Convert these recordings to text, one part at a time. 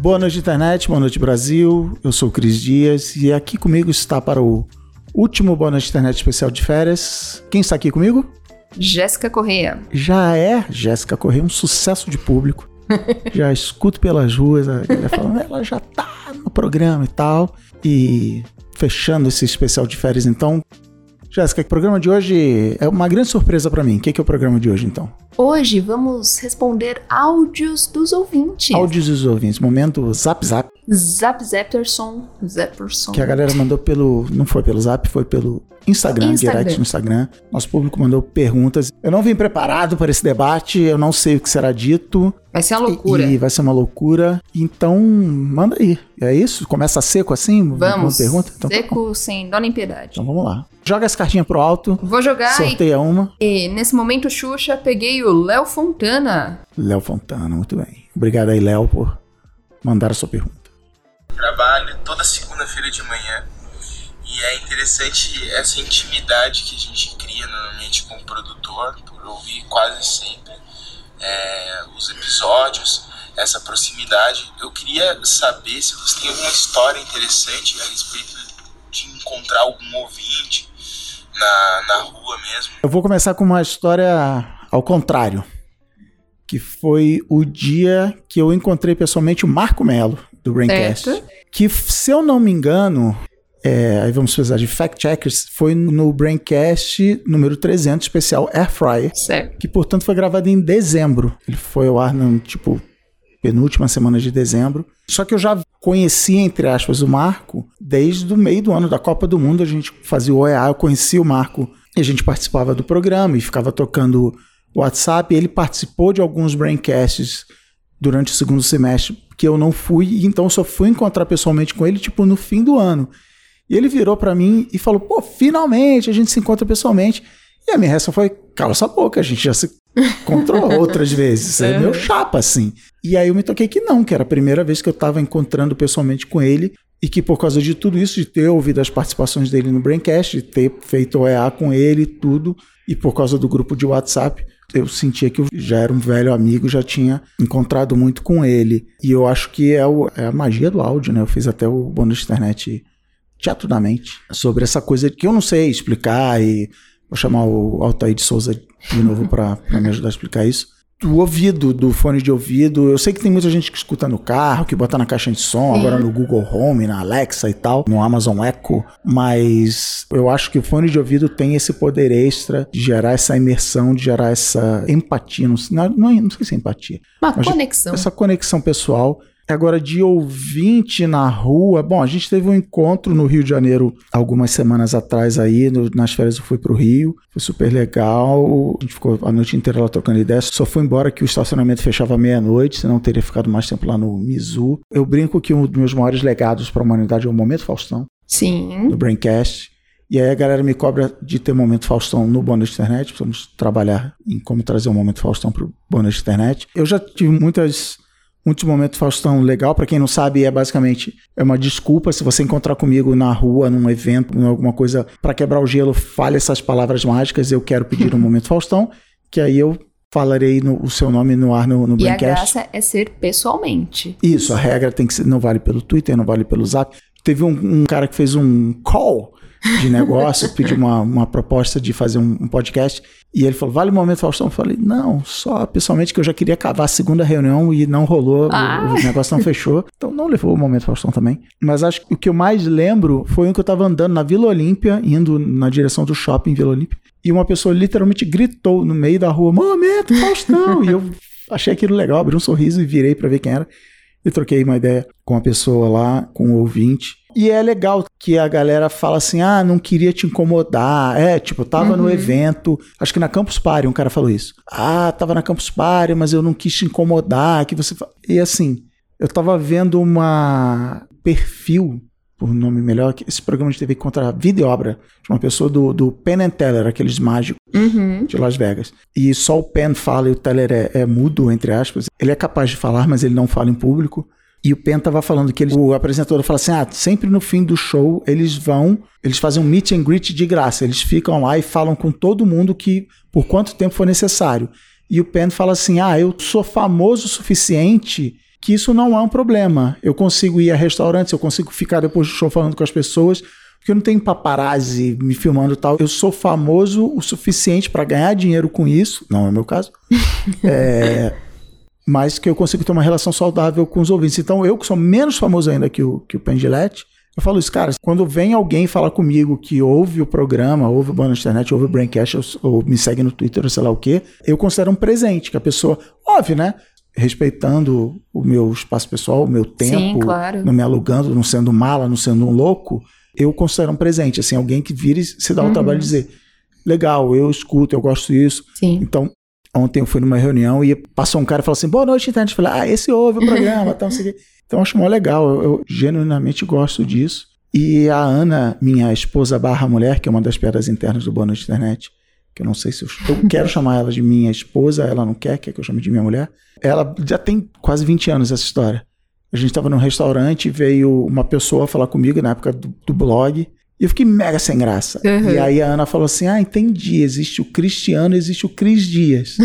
Boa noite, internet. Boa noite, Brasil. Eu sou o Cris Dias e aqui comigo está para o último Boa Noite Internet especial de férias. Quem está aqui comigo? Jéssica Correia. Já é Jéssica Correia, um sucesso de público. já escuto pelas ruas, a galera falando, ela já tá no programa e tal. E fechando esse especial de férias, então. Jéssica, o programa de hoje é uma grande surpresa para mim. O que é o programa de hoje, então? Hoje vamos responder áudios dos ouvintes. Áudios dos ouvintes. Momento Zap Zap. Zap Zapperson. Zapperson. Que a galera mandou pelo. Não foi pelo Zap, foi pelo Instagram, Instagram. direct no Instagram. Nosso público mandou perguntas. Eu não vim preparado para esse debate, eu não sei o que será dito. Vai ser uma loucura. E, e vai ser uma loucura. Então, manda aí. É isso? Começa seco assim? Vamos. Uma pergunta? Então, Seco sem dó nem piedade. então vamos lá. Joga as cartinhas pro alto. Vou jogar e, Sorteia uma. e nesse momento, Xuxa, peguei o Léo Fontana. Léo Fontana, muito bem. Obrigado aí, Léo, por mandar a sua pergunta. trabalho toda segunda-feira de manhã. E é interessante essa intimidade que a gente cria normalmente com o produtor, por ouvir quase sempre é, os episódios, essa proximidade. Eu queria saber se você tem alguma história interessante a respeito de encontrar algum ouvinte na, na rua mesmo. Eu vou começar com uma história ao contrário. Que foi o dia que eu encontrei pessoalmente o Marco Melo, do Braincast. Certo. Que, se eu não me engano, é, aí vamos precisar de fact-checkers, foi no Braincast número 300, especial Air Fryer. Certo. Que, portanto, foi gravado em dezembro. Ele foi ao ar, no, tipo, penúltima semana de dezembro. Só que eu já conhecia, entre aspas, o Marco desde o meio do ano da Copa do Mundo. A gente fazia o OEA, eu conhecia o Marco e a gente participava do programa e ficava tocando WhatsApp. Ele participou de alguns braincasts durante o segundo semestre que eu não fui, então só fui encontrar pessoalmente com ele, tipo, no fim do ano. E ele virou pra mim e falou: pô, finalmente a gente se encontra pessoalmente. E a minha reação foi: cala essa boca, a gente já se encontrou outras vezes. É meu chapa, assim. E aí eu me toquei que não, que era a primeira vez que eu tava encontrando pessoalmente com ele. E que por causa de tudo isso, de ter ouvido as participações dele no Braincast, de ter feito OEA com ele e tudo, e por causa do grupo de WhatsApp, eu sentia que eu já era um velho amigo, já tinha encontrado muito com ele. E eu acho que é, o- é a magia do áudio, né? Eu fiz até o bônus de internet teatro da mente sobre essa coisa que eu não sei explicar e vou chamar o Altair de Souza de novo para me ajudar a explicar isso. Do ouvido, do fone de ouvido. Eu sei que tem muita gente que escuta no carro, que bota na caixa de som, Sim. agora no Google Home, na Alexa e tal, no Amazon Echo, mas eu acho que o fone de ouvido tem esse poder extra de gerar essa imersão, de gerar essa empatia, não, sei- não, não, sei se é empatia, Uma conexão. essa conexão pessoal. Agora, de ouvinte na rua, bom, a gente teve um encontro no Rio de Janeiro algumas semanas atrás aí, no- nas férias eu fui pro Rio, foi super legal, a gente ficou a noite inteira lá trocando ideias, só foi embora que o estacionamento fechava meia-noite, senão teria ficado mais tempo lá no Mizu. Eu brinco que um dos meus maiores legados para a humanidade é o Momento Faustão, Sim. no Braincast. E aí a galera me cobra de ter Momento Faustão no Bônus de Internet. Precisamos trabalhar em como trazer o Momento Faustão pro Bônus de Internet. Eu já tive muitas, muitos Momentos Faustão legal. Pra quem não sabe, é basicamente é uma desculpa. Se você encontrar comigo na rua, num evento, em alguma coisa, pra quebrar o gelo, fale essas palavras mágicas. Eu quero pedir um Momento Faustão. Que aí eu falarei no- o seu nome no ar no, no E a Braincast. graça é ser pessoalmente. Isso, a regra tem que ser, não vale pelo Twitter, não vale pelo Zap. Teve um, um cara que fez um call de negócio, pediu uma, uma proposta de fazer um, um podcast, e ele falou, vale o momento Faustão? Eu falei, não, só pessoalmente que eu já queria acabar a segunda reunião e não rolou, o- Ah. o, negócio não fechou, então não levou o momento Faustão também. Mas acho que o que eu mais lembro foi um que eu tava andando na Vila Olímpia, indo na direção do shopping Vila Olímpia, e uma pessoa literalmente gritou no meio da rua, momento Faustão! e eu achei aquilo legal, abri um sorriso e virei pra ver quem era. Eu troquei uma ideia com a pessoa lá, com o ouvinte. E é legal que a galera fala assim: ah, não queria te incomodar. É, tipo, tava no evento, acho que na Campus Party um cara falou isso. Ah, tava na Campus Party, mas eu não quis te incomodar. Que você fa-" E assim, eu tava vendo uma perfil, por nome melhor, esse programa de TV contra vida e obra, de uma pessoa do, do Penn and Teller, aqueles mágicos Uhum. de Las Vegas. E só o Penn fala e o Teller é, é mudo, entre aspas. Ele é capaz de falar, mas ele não fala em público. E o Penn tava falando que ele, o apresentador fala assim: ah, sempre no fim do show eles vão, eles fazem um meet and greet de graça. Eles ficam lá e falam com todo mundo que por quanto tempo for necessário. E o Penn fala assim: ah, eu sou famoso o suficiente que isso não é um problema. Eu consigo ir a restaurantes, eu consigo ficar depois do show falando com as pessoas, porque eu não tenho paparazzi me filmando e tal. Eu sou famoso o suficiente para ganhar dinheiro com isso, não é o meu caso, é, mas que eu consigo ter uma relação saudável com os ouvintes. Então, eu que sou menos famoso ainda que o, que o Pendilete, eu falo isso, cara, quando vem alguém falar comigo que ouve o programa, ouve o Boa Internet, ouve o Braincast, ou, ou me segue no Twitter, ou sei lá o quê, eu considero um presente, que a pessoa, óbvio, né? Respeitando o meu espaço pessoal, o meu tempo, Sim, claro. não me alugando, não sendo mala, não sendo um louco, eu considero um presente, assim, alguém que vire se dá o Uhum. trabalho de dizer, legal, eu escuto, eu gosto disso. Sim. Então, ontem eu fui numa reunião e passou um cara e falou assim, boa noite, internet. Eu falei, ah, esse ouve o programa, tal, não sei o quê. Então, eu acho mó legal, eu, eu genuinamente gosto disso. E a Ana, minha esposa barra mulher, que é uma das piadas internas do Boa Noite Internet, que eu não sei se eu, eu quero chamar ela de minha esposa, ela não quer, quer que eu chame de minha mulher. Ela já tem quase 20 anos essa história. A gente estava num restaurante, veio uma pessoa falar comigo na época do, do blog, e eu fiquei mega sem graça. Uhum. E aí a Ana falou assim: Ah, entendi. Existe o Cristiano, existe o Cris Dias.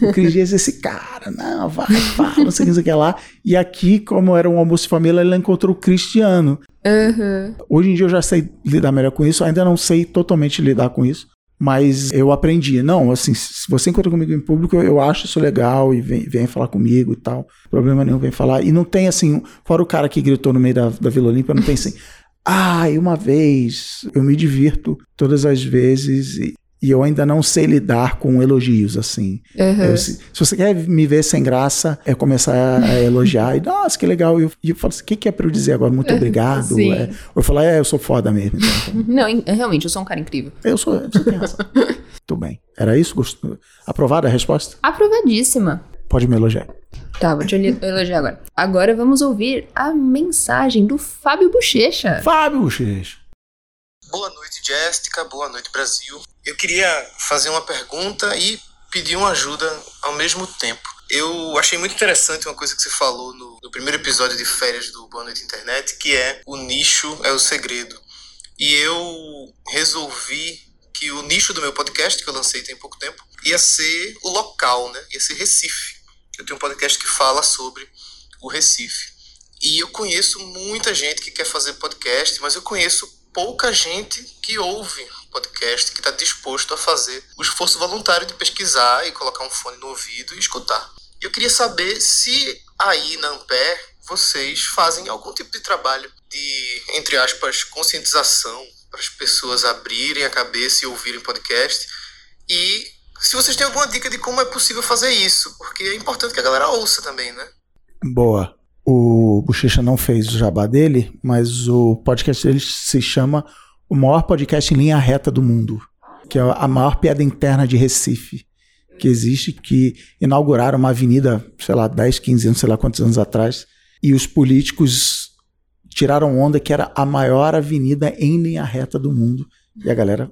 o Cris Dias é esse cara, não, vai, fala, não sei o que, não sei o lá. E aqui, como era um almoço de família, ela encontrou o Cristiano. Uhum. Hoje em dia eu já sei lidar melhor com isso, ainda não sei totalmente lidar com isso, mas eu aprendi. Não, assim, se você encontra comigo em público, eu, acho isso legal e vem, vem falar comigo e tal. Problema nenhum, vem falar. E não tem assim, fora o cara que gritou no meio da, da Vila Olímpia, não tem assim. Ah, e uma vez eu me divirto todas as vezes e, e eu ainda não sei lidar com elogios assim. Uhum. Eu, se, se você quer me ver sem graça, é começar a elogiar e, nossa, que legal. E eu, eu falo assim, o que, que é pra eu dizer agora? Muito obrigado. Sim. É, ou eu falar, é, eu sou foda mesmo. Então, Não, em- realmente, eu sou um cara incrível. eu sou, você tem razão. Tudo bem. Era isso? Gostou? Aprovada a resposta? Aprovadíssima. Pode me elogiar. Tá, vou te elogiar agora. Agora vamos ouvir a mensagem do Fábio Bochecha. Fábio Bochecha. Boa noite, Jéssica. Boa noite, Brasil. Eu queria fazer uma pergunta e pedir uma ajuda ao mesmo tempo. Eu achei muito interessante uma coisa que você falou no, no primeiro episódio de férias do Boa Noite Internet, que é o nicho é o segredo. E eu resolvi que o nicho do meu podcast, que eu lancei tem pouco tempo, ia ser o local, né? Ia ser Recife. Eu tenho um podcast que fala sobre o Recife. E eu conheço muita gente que quer fazer podcast, mas eu conheço pouca gente que ouve podcast, que está disposto a fazer o esforço voluntário de pesquisar e colocar um fone no ouvido e escutar. Eu queria saber se aí na Ampere vocês fazem algum tipo de trabalho de, entre aspas, conscientização para as pessoas abrirem a cabeça e ouvirem podcast. E se vocês têm alguma dica de como é possível fazer isso, porque é importante que a galera ouça também, né? Boa. O Bochecha não fez o jabá dele, mas o podcast dele se chama O Maior Podcast em Linha Reta do Mundo, que é a maior piada interna de Recife que existe, que inauguraram uma avenida, sei lá, 10, 15 anos, sei lá quantos anos atrás, e os políticos tiraram onda que era a maior avenida em linha reta do mundo, e a galera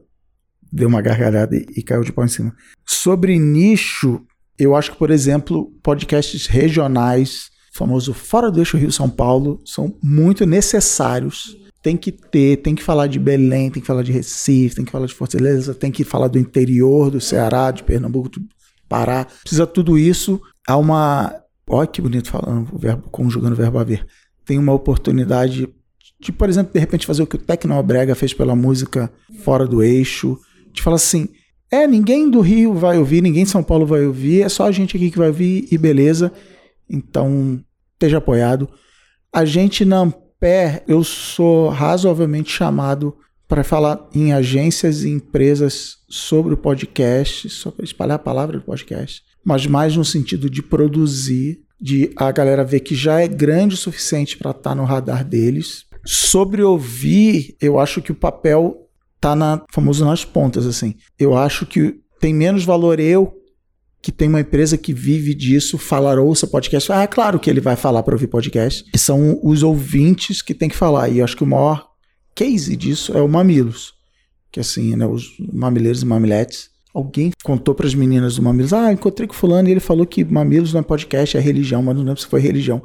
deu uma gargalhada e, e caiu de pau em cima. Sobre nicho, eu acho que, por exemplo, podcasts regionais, famoso Fora do Eixo Rio-São Paulo, são muito necessários. Tem que ter, tem que falar de Belém, tem que falar de Recife, tem que falar de Fortaleza, tem que falar do interior do Ceará, de Pernambuco, do Pará. Precisa tudo isso. Há uma. Olha que bonito falando, o verbo, conjugando o verbo haver. Tem uma oportunidade de, por exemplo, de repente fazer o que o Tecnobrega fez pela música Fora do Eixo. De falar assim: é, ninguém do Rio vai ouvir, ninguém de São Paulo vai ouvir, é só a gente aqui que vai ouvir e beleza. Então, esteja apoiado. A gente na Ampere, eu sou razoavelmente chamado para falar em agências e empresas sobre o podcast, sobre espalhar a palavra do podcast, mas mais no sentido de produzir, de a galera ver que já é grande o suficiente para estar no radar deles. Sobre ouvir, eu acho que o papel tá na famoso nas pontas assim. Eu acho que tem menos valor eu que tem uma empresa que vive disso, falar ouça podcast. Ah, é claro que ele vai falar para ouvir podcast. E são os ouvintes que tem que falar. E eu acho que o maior case disso é o Mamilos. Que assim, né, os mamileiros e mamiletes. Alguém contou para as meninas do Mamilos: Ah, encontrei com fulano e ele falou que Mamilos não é podcast, é religião, mas não lembro se foi religião.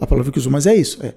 A palavra que usou, mas é isso. É.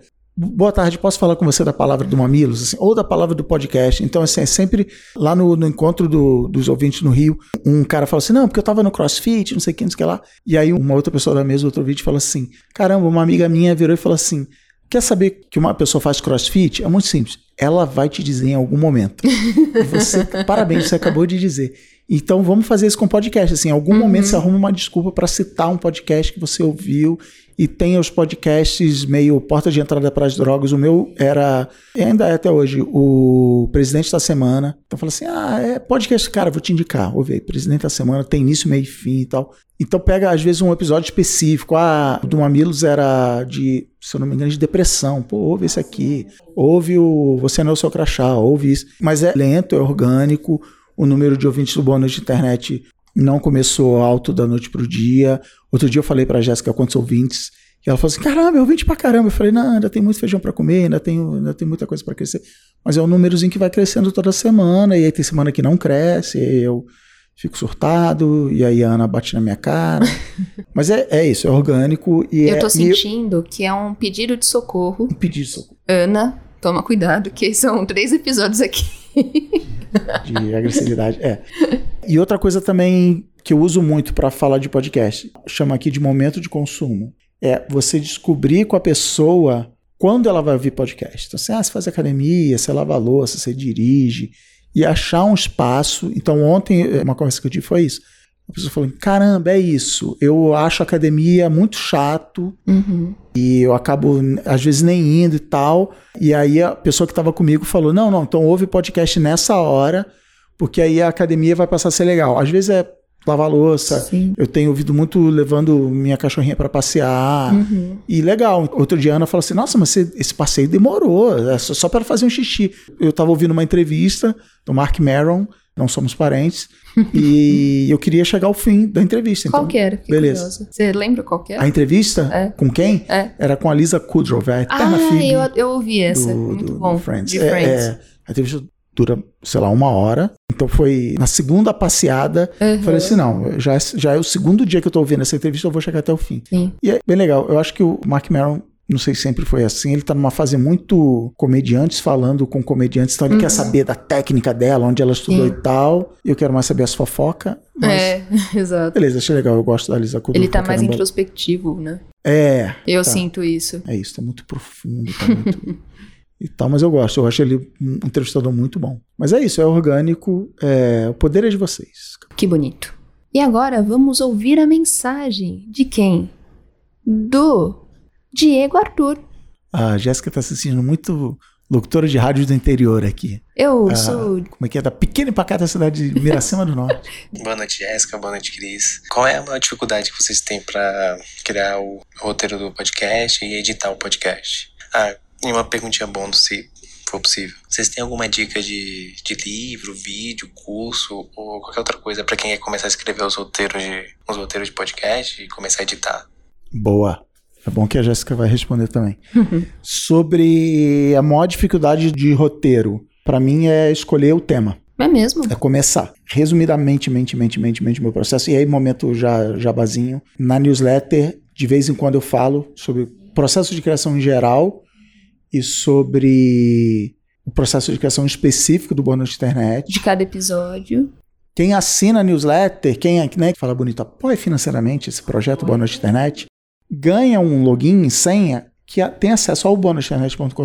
boa tarde, posso falar com você da palavra do Mamilos? Assim, ou da palavra do podcast. Então, assim, é sempre lá no, no encontro do, dos ouvintes no Rio, um cara fala assim: não, porque eu tava no crossfit, não sei o que, não sei o que lá. E aí uma outra pessoa da mesa, outro vídeo, fala assim: caramba, uma amiga minha virou e falou assim: quer saber que uma pessoa faz crossfit? É muito simples. Ela vai te dizer em algum momento. Você, parabéns, você acabou de dizer. Então vamos fazer isso com podcast. Assim, em algum uhum. momento você arruma uma desculpa para citar um podcast que você ouviu e tem os podcasts meio porta de entrada para as drogas. O meu era, ainda é até hoje, o Presidente da Semana. Então fala assim: ah, é podcast, cara, vou te indicar. Ouve aí, Presidente da Semana tem início, meio e fim e tal. Então pega, às vezes, um episódio específico. Ah, do Mamilos era de, se eu não me engano, de depressão. Pô, ouve esse aqui. Ouve o Você Não é o Seu Crachá, ouve isso. Mas é lento, é orgânico o número de ouvintes do Boa Noite Internet não começou alto da noite pro dia. Outro dia eu falei pra Jéssica quantos ouvintes. E ela falou assim: caramba, eu ouvinte pra caramba. Eu falei: não, ainda tem muito feijão para comer, ainda tem, ainda tem muita coisa para crescer. Mas é um númerozinho que vai crescendo toda semana. E aí tem semana que não cresce. E eu fico surtado. E aí a Ana bate na minha cara. Mas é, é isso, é orgânico. E eu tô é, sentindo eu... que é um pedido de socorro. Um pedido de socorro. Ana, toma cuidado, que são três episódios aqui. de agressividade. É. E outra coisa também que eu uso muito para falar de podcast, chama aqui de momento de consumo. É você descobrir com a pessoa quando ela vai ouvir podcast. Então, assim, ah, você faz academia, você lava louça, você dirige, e achar um espaço. Então, ontem, uma conversa que eu tive foi isso. A pessoa falou: caramba, é isso. Eu acho academia muito chato uhum. e eu acabo, às vezes, nem indo e tal. E aí a pessoa que estava comigo falou: não, não, então ouve podcast nessa hora, porque aí a academia vai passar a ser legal. Às vezes é lavar louça. Sim. Eu tenho ouvido muito levando minha cachorrinha para passear. Uhum. E legal. Outro dia a Ana falou assim: Nossa, mas esse passeio demorou, é só para fazer um xixi. Eu estava ouvindo uma entrevista do Mark Maron, não somos parentes e eu queria chegar ao fim da entrevista. Então, qual que era? Fiquei beleza. Curiosa. Você lembra qual que era? A entrevista? É. Com quem? É. Era com a Lisa Kudrow, a eterna ah, filha. Eu, eu ouvi essa. Do, Muito do, bom. Do Friends. De é, Friends. É, a entrevista dura, sei lá, uma hora. Então foi na segunda passeada. Uhum. Falei assim: não, já, já é o segundo dia que eu tô ouvindo essa entrevista, eu vou chegar até o fim. Sim. E é bem legal. Eu acho que o Mark Maron não sei se sempre foi assim, ele tá numa fase muito comediantes falando com comediantes, então ele uhum. quer saber da técnica dela, onde ela estudou Sim. e tal. Eu quero mais saber as fofocas. É, exato. Beleza, achei legal, eu gosto da Lisa Kudrow. Ele tá mais caramba. introspectivo, né? É. Eu tá. sinto isso. É isso, tá muito profundo, tá muito... e tal, mas eu gosto, eu acho ele um entrevistador muito bom. Mas é isso, é orgânico, é... o poder é de vocês. Que bonito. E agora vamos ouvir a mensagem de quem? Do Diego Arthur. A Jéssica está se sentindo muito locutora de rádio do interior aqui. Eu ah, sou. Como é que é? Da pequena e pacata cidade de Miracema do Norte. boa noite, Jéssica. Boa noite, Cris. Qual é a maior dificuldade que vocês têm para criar o roteiro do podcast e editar o podcast? Ah, e uma perguntinha bônus, se for possível. Vocês têm alguma dica de, de livro, vídeo, curso ou qualquer outra coisa para quem quer começar a escrever os roteiros de, os roteiros de podcast e começar a editar? Boa. É bom que a Jéssica vai responder também. Sobre a maior dificuldade de roteiro, para mim é escolher o tema. É mesmo? É começar. Resumidamente, mente, mente, mente, mente, meu processo. E aí, momento já jabazinho. Na newsletter, de vez em quando eu falo sobre processo de criação em geral e sobre o processo de criação específico do bônus de internet. De cada episódio. Quem assina a newsletter, quem é, né, fala bonito, apoia financeiramente esse projeto Boa Noite Internet, ganha um login e senha que tem acesso ao bonusinternet.com.br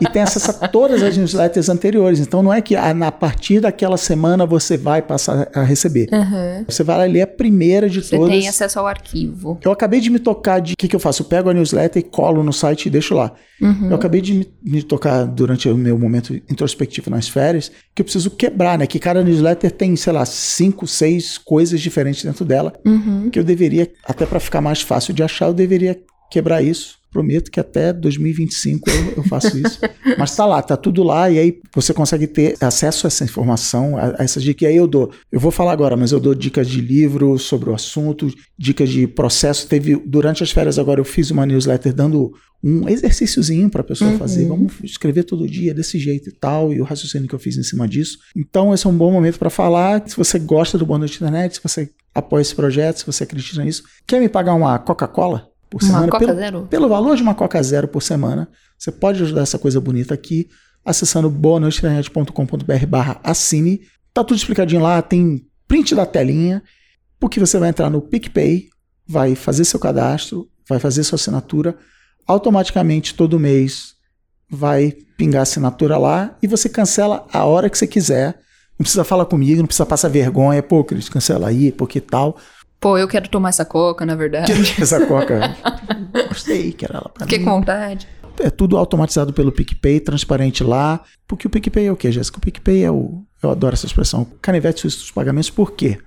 e tem acesso a todas as newsletters anteriores. Então não é que a partir daquela semana você vai passar a receber. Uhum. Você vai ler a primeira de você todas. Você tem acesso ao arquivo. Eu acabei de me tocar de o que, que eu faço? Eu pego a newsletter e colo no site e deixo lá. Uhum. Eu acabei de me, me, tocar durante o meu momento introspectivo nas férias que eu preciso quebrar, né? Que cada newsletter tem, sei lá, cinco, seis coisas diferentes dentro dela uhum. que eu deveria, até para ficar mais fácil de achar, eu deveria quebrar isso Prometo que até 2025 eu, eu faço isso. Mas tá lá, tá tudo lá, e aí você consegue ter acesso a essa informação, a, a essas dicas. E aí eu dou. Eu vou falar agora, mas eu dou dicas de livro sobre o assunto, dicas de processo. Teve, durante as férias agora, eu fiz uma newsletter dando um exercíciozinho para a pessoa uhum. fazer. Vamos escrever todo dia desse jeito e tal, e o raciocínio que eu fiz em cima disso. Então, esse é um bom momento para falar. Se você gosta do Boa Noite Internet, se você apoia esse projeto, se você acredita nisso, quer me pagar uma Coca-Cola? por Uma semana. Coca pelo, Zero? pelo valor de uma Coca Zero por semana, você pode ajudar essa coisa bonita aqui acessando boanoiteinternet.com.br barra assine. Tá tudo explicadinho lá, tem print da telinha, porque você vai entrar no PicPay, vai fazer seu cadastro, vai fazer sua assinatura, automaticamente todo mês vai pingar a assinatura lá e você cancela a hora que você quiser. Não precisa falar comigo, não precisa passar vergonha, pô, Cris, cancela aí, porque tal. Pô, eu quero tomar essa coca, na verdade. Essa coca, gostei, quero ela pra Fiquei mim. com vontade. É tudo automatizado pelo PicPay, transparente lá. Porque o PicPay é o quê, Jéssica? O PicPay é o. Eu adoro essa expressão. Canivete suíço dos pagamentos, por quê?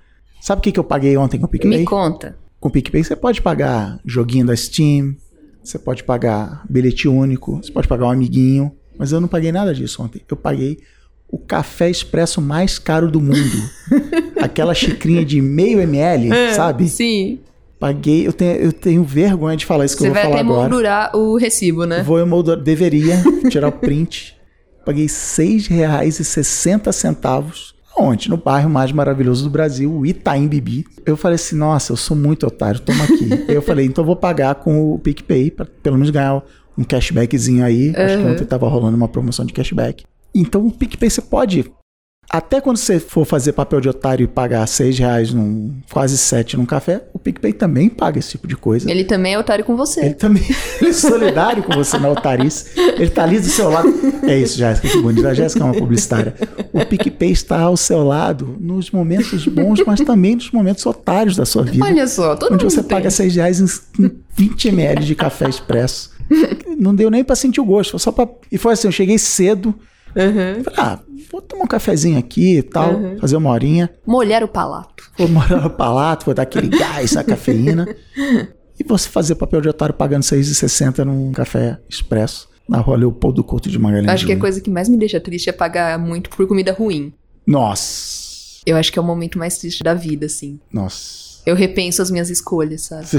Sabe o que, que eu paguei ontem com o PicPay? Me conta. Com o PicPay você pode pagar joguinho da Steam, você pode pagar bilhete único, você pode pagar um amiguinho. Mas eu não paguei nada disso ontem. Eu paguei o café expresso mais caro do mundo. Aquela xicrinha de meio ml, sabe? Sim. Paguei. Eu tenho, eu tenho vergonha de falar isso que Você eu vou vai falar agora. moldurar o recibo, né? Vou emoldurar. Deveria tirar o print. Paguei R$ 6,60. Onde? No bairro mais maravilhoso do Brasil, o Itaim Bibi. Eu falei assim, nossa, eu sou muito otário, toma aqui. Eu falei, então eu vou pagar com o PicPay, pra pelo menos ganhar um cashbackzinho aí. Acho que Uhum. ontem tava rolando uma promoção de cashback. Então o PicPay você pode... Até quando você for fazer papel de otário e pagar seis reais num quase sete num café, o PicPay também paga esse tipo de coisa. Ele também é otário com você. Ele também ele é solidário com você na otarice. Ele tá ali do seu lado. É isso, Jéssica, que bonito. A Jéssica é uma publicitária. O PicPay está ao seu lado nos momentos bons, mas também nos momentos otários da sua vida. Olha só, todo onde mundo você tem. paga 6 reais em, em 20 ml de café expresso. Não deu nem pra sentir o gosto. Foi só pra... E foi assim, eu cheguei cedo. Uhum. Falei, ah, vou tomar um cafezinho aqui e tal, fazer uma horinha. Molhar o palato. Vou morar no palato, vou dar aquele gás, a cafeína. E você fazer papel de otário pagando R$ 6,60 num café expresso na rua Leopoldo Couto de Magalhães. Acho que a Júnior. coisa que mais me deixa triste é pagar muito por comida ruim. Nossa. Eu acho que é o momento mais triste da vida, assim. Nossa. Eu repenso as minhas escolhas, sabe?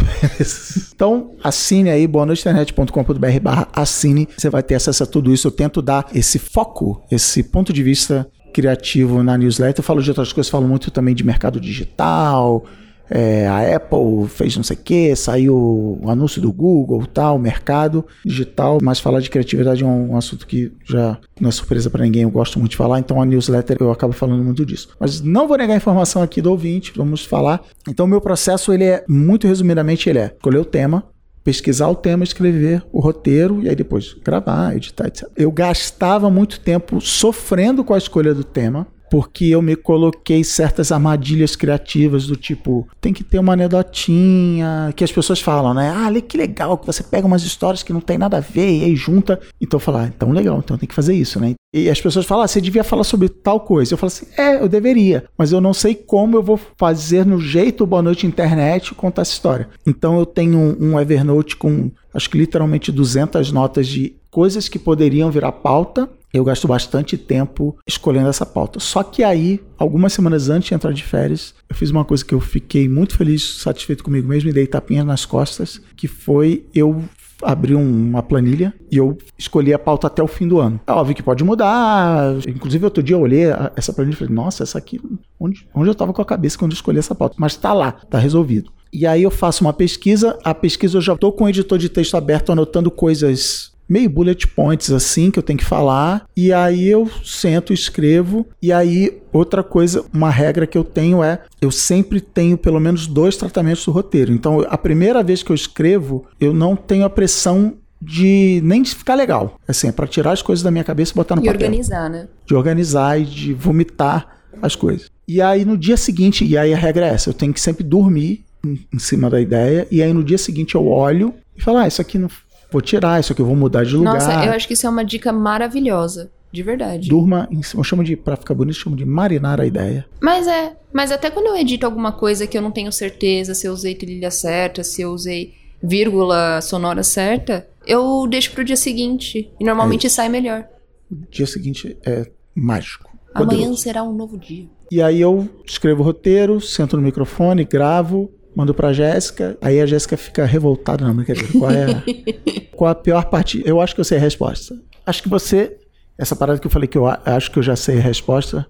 Então, assine aí, boanoiteinternet.com.br barra assine. Você vai ter acesso a tudo isso. Eu tento dar esse foco, esse ponto de vista criativo na newsletter. Eu falo de outras coisas, falo muito também de mercado digital. É, a Apple fez não sei o que, saiu o anúncio do Google, tal, mercado digital, mas falar de criatividade é um, um assunto que já não é surpresa para ninguém, eu gosto muito de falar, então a newsletter eu acabo falando muito disso. Mas não vou negar informação aqui do ouvinte, vamos falar. Então meu processo, ele é, muito resumidamente, ele é escolher o tema, pesquisar o tema, escrever o roteiro e aí depois gravar, editar, etc. Eu gastava muito tempo sofrendo com a escolha do tema, porque eu me coloquei certas armadilhas criativas do tipo, tem que ter uma anedotinha, que as pessoas falam, né? Ah, que legal, que você pega umas histórias que não tem nada a ver e aí junta. Então falo, ah, então legal, então tem que fazer isso, né? E as pessoas falam, ah, você devia falar sobre tal coisa. Eu falo assim, é, eu deveria, mas eu não sei como eu vou fazer no jeito Boa Noite Internet contar essa história. Então eu tenho um, um Evernote com, acho que literalmente 200 notas de coisas que poderiam virar pauta. Eu gasto bastante tempo escolhendo essa pauta. Só que aí, algumas semanas antes de entrar de férias, eu fiz uma coisa que eu fiquei muito feliz, satisfeito comigo mesmo e dei tapinha nas costas, que foi eu abri um- uma planilha e eu escolhi a pauta até o fim do ano. É óbvio que pode mudar. Inclusive, outro dia eu olhei essa planilha e falei, nossa, essa aqui, onde, onde eu estava com a cabeça quando eu escolhi essa pauta? Mas tá lá, tá resolvido. E aí eu faço uma pesquisa, a pesquisa eu já estou com o editor de texto aberto anotando coisas meio bullet points assim que eu tenho que falar. E aí eu sento escrevo. E aí outra coisa uma regra que eu tenho é eu sempre tenho pelo menos dois tratamentos do roteiro. Então a primeira vez que eu escrevo eu não tenho a pressão de nem de ficar legal. Assim é para tirar as coisas da minha cabeça e botar no E papel. organizar, né? de organizar e de vomitar as coisas. E aí no dia seguinte, e aí a regra é essa, eu tenho que sempre dormir em, em cima da ideia, e aí no dia seguinte eu olho e falo, ah, isso aqui não vou tirar, isso aqui eu vou mudar de lugar. Nossa, eu acho que isso é uma dica maravilhosa. De verdade. Durma em cima, eu chamo de, pra ficar bonito, eu chamo de marinar a ideia. Mas é, mas até quando eu edito alguma coisa que eu não tenho certeza se eu usei trilha certa, se eu usei vírgula sonora certa, eu deixo pro dia seguinte. E normalmente sai melhor. O dia seguinte é mágico. Amanhã poderoso. será um novo dia. E aí eu escrevo o roteiro, sento no microfone, gravo, mando pra Jéssica. Aí a Jéssica fica revoltada, não, brincadeira. Qual é a, qual a pior parte? Eu acho que eu sei a resposta. Acho que você, essa parada que eu falei que eu acho que eu já sei a resposta,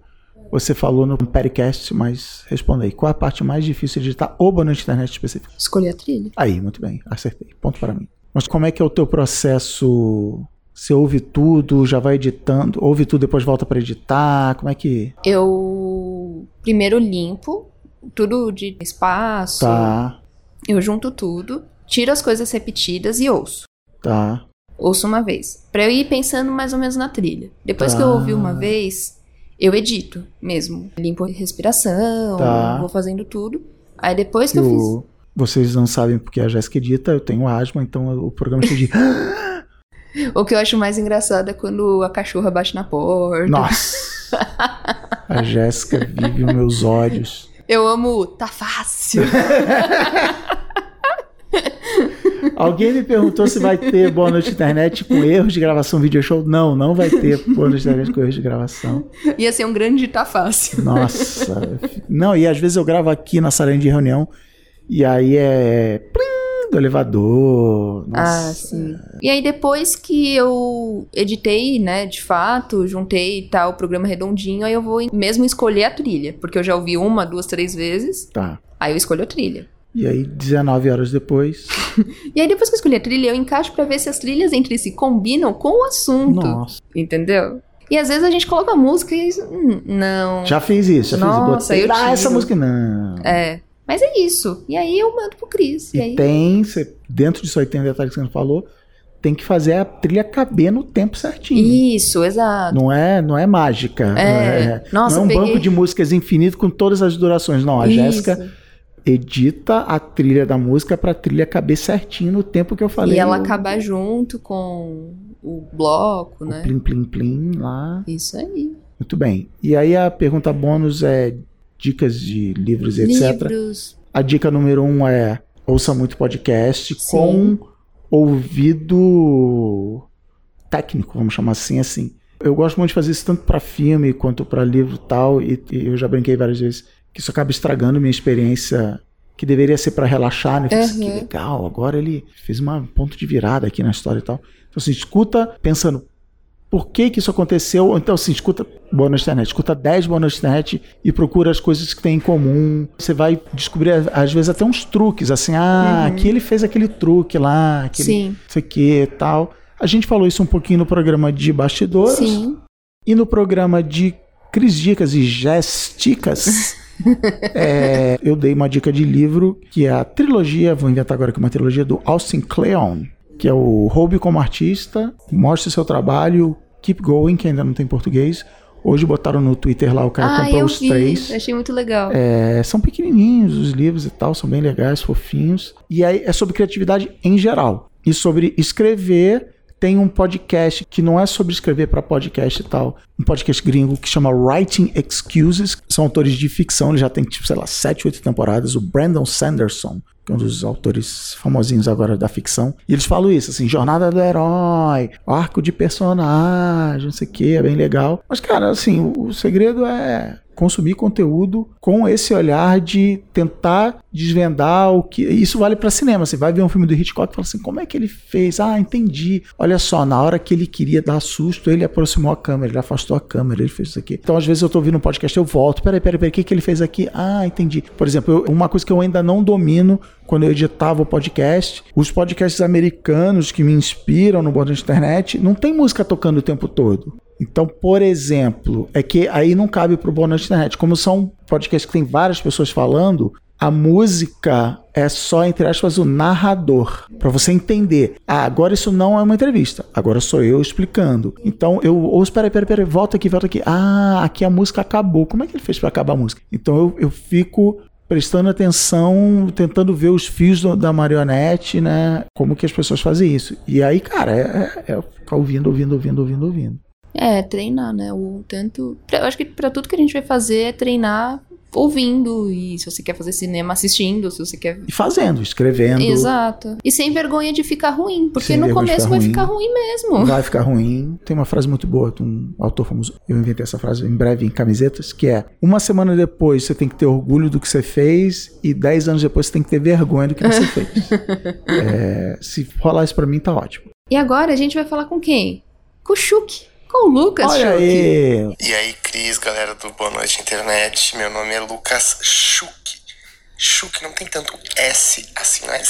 Você falou no Pericast, mas responda aí. Qual é a parte mais difícil de editar ou na internet específico? Escolher a trilha. Aí, muito bem, acertei. Ponto para mim. Mas como é que é o teu processo? Você ouve tudo, já vai editando, ouve tudo depois volta para editar? Como é que Eu primeiro limpo tudo de espaço. tá? Eu junto tudo, tiro as coisas repetidas e ouço. Tá. Ouço uma vez. Pra eu ir pensando mais ou menos na trilha. Depois que eu Tá. ouvi uma vez, eu edito mesmo. Limpo a respiração, Tá. vou fazendo tudo. Aí depois que eu fiz. Eu- Vocês não sabem porque a Jéssica edita, eu tenho asma, então o programa é de O que eu acho mais engraçado é quando a cachorra bate na porta. Nossa! A Jéssica vive os meus ódios. Eu amo, tá fácil. Alguém me perguntou se vai ter Boa Noite Internet com erros de gravação video show. Não, não vai ter Boa Noite Internet com erros de gravação. Ia ser um grande tá fácil. Nossa. Não, e às vezes eu gravo aqui na sala de reunião e aí é do elevador. Nossa. Ah, sim. E aí depois que eu editei, né, de fato, juntei e tal, o programa redondinho, aí eu vou mesmo escolher a trilha. Porque eu já ouvi uma, duas, três vezes, Tá. aí eu escolho a trilha. E aí, 19 horas depois. E aí depois que eu escolhi a trilha, eu encaixo pra ver se as trilhas entre si combinam com o assunto. Nossa. Entendeu? E às vezes a gente coloca música e hum, não. Já fiz isso, já Nossa, fiz. eu Botei, ah, essa música não. É. Mas é isso. E aí eu mando pro Cris. E, E aí... tem, cê- dentro disso aí tem detalhes que você falou, tem que fazer a trilha caber no tempo certinho. Isso, exato. Não é, não é mágica. É. Nossa, não é um eu peguei- banco de músicas infinito com todas as durações. Não, a Isso. Jéssica edita a trilha da música pra trilha caber certinho no tempo que eu falei. E ela o- acabar junto com o bloco, o né? plim, plim, plim lá. Isso aí. Muito bem. E aí a pergunta bônus é dicas de livros etc. Livros. A dica número um é ouça muito podcast Sim. com ouvido técnico, vamos chamar assim, assim. Eu gosto muito de fazer isso tanto para filme quanto para livro e tal, e, e eu já brinquei várias vezes que isso acaba estragando minha experiência que deveria ser para relaxar, né? Eu Uhum. Que legal, agora ele fez um ponto de virada aqui na história e tal. Então assim, escuta pensando por que que isso aconteceu, então assim, escuta Boa Noite Internet, escuta 10 Boa Noite Internet e procura as coisas que tem em comum. Você vai descobrir, às vezes, até uns truques, assim, ah, Uhum. aqui ele fez aquele truque lá, aquele Sim. não sei o que e tal. A gente falou isso um pouquinho no programa de bastidores Sim. e no programa de Cris Dicas e Gesticas. é, eu dei uma dica de livro que é a trilogia, vou inventar agora aqui uma trilogia do Austin Kleon, que é o Roube como Artista, Mostre seu trabalho, Keep Going, que ainda não tem em português. Hoje botaram no Twitter lá, o cara Ah, comprou eu os vi. três. Achei muito legal. É, são pequenininhos os livros e tal, são bem legais, fofinhos. E aí é sobre criatividade em geral. E sobre escrever, tem um podcast que não é sobre escrever para podcast e tal. Um podcast gringo que chama Writing Excuses. São autores de ficção, ele já tem, tipo, sei lá, sete, oito temporadas. O Brandon Sanderson, um dos autores famosinhos agora da ficção. E eles falam isso, assim, jornada do herói, arco de personagem, não sei o que, é bem legal. Mas, cara, assim, o, o segredo é consumir conteúdo com esse olhar de tentar desvendar o que. Isso vale para cinema. Você vai ver um filme do Hitchcock e fala assim: como é que ele fez? Ah, entendi. Olha só, na hora que ele queria dar susto, ele aproximou a câmera, ele afastou a câmera, ele fez isso aqui. Então, às vezes, eu tô ouvindo um podcast, eu volto. Peraí, peraí, peraí, o que, que ele fez aqui? Ah, entendi. Por exemplo, eu- uma coisa que eu ainda não domino quando eu editava o podcast, os podcasts americanos que me inspiram no bordo da internet, não tem música tocando o tempo todo. Então, por exemplo, é que aí não cabe pro Boa Noite Internet. Como são podcasts que tem várias pessoas falando, a música é só, entre aspas, o narrador. Pra você entender. Ah, agora isso não é uma entrevista. Agora sou eu explicando. Então eu ouço, peraí, peraí, peraí, volta aqui, volta aqui. Ah, aqui a música acabou. Como é que ele fez pra acabar a música? Então eu, eu fico prestando atenção, tentando ver os fios do- da marionete, né? Como que as pessoas fazem isso. E aí, cara, é, é- é ficar ouvindo, ouvindo, ouvindo, ouvindo, ouvindo. É, treinar, né? O tanto. pra- Eu acho que pra tudo que a gente vai fazer é treinar ouvindo. E se você quer fazer cinema, assistindo. Se você quer. E fazendo, escrevendo. Exato. E sem vergonha de ficar ruim. Porque Sem no começo ficar vai ruim. ficar ruim mesmo. Vai ficar ruim. Tem uma frase muito boa de um autor famoso. Eu inventei essa frase em breve em camisetas, que é: uma semana depois você tem que ter orgulho do que você fez, e dez anos depois você tem que ter vergonha do que você fez. É, se rolar isso pra mim, tá ótimo. E agora a gente vai falar com quem? Com o Chuck. Com o Lucas, Olha aí. E aí, Cris, galera do Boa Noite Internet. Meu nome é Lucas Schuch. Schuch não tem tanto S assim, não é. É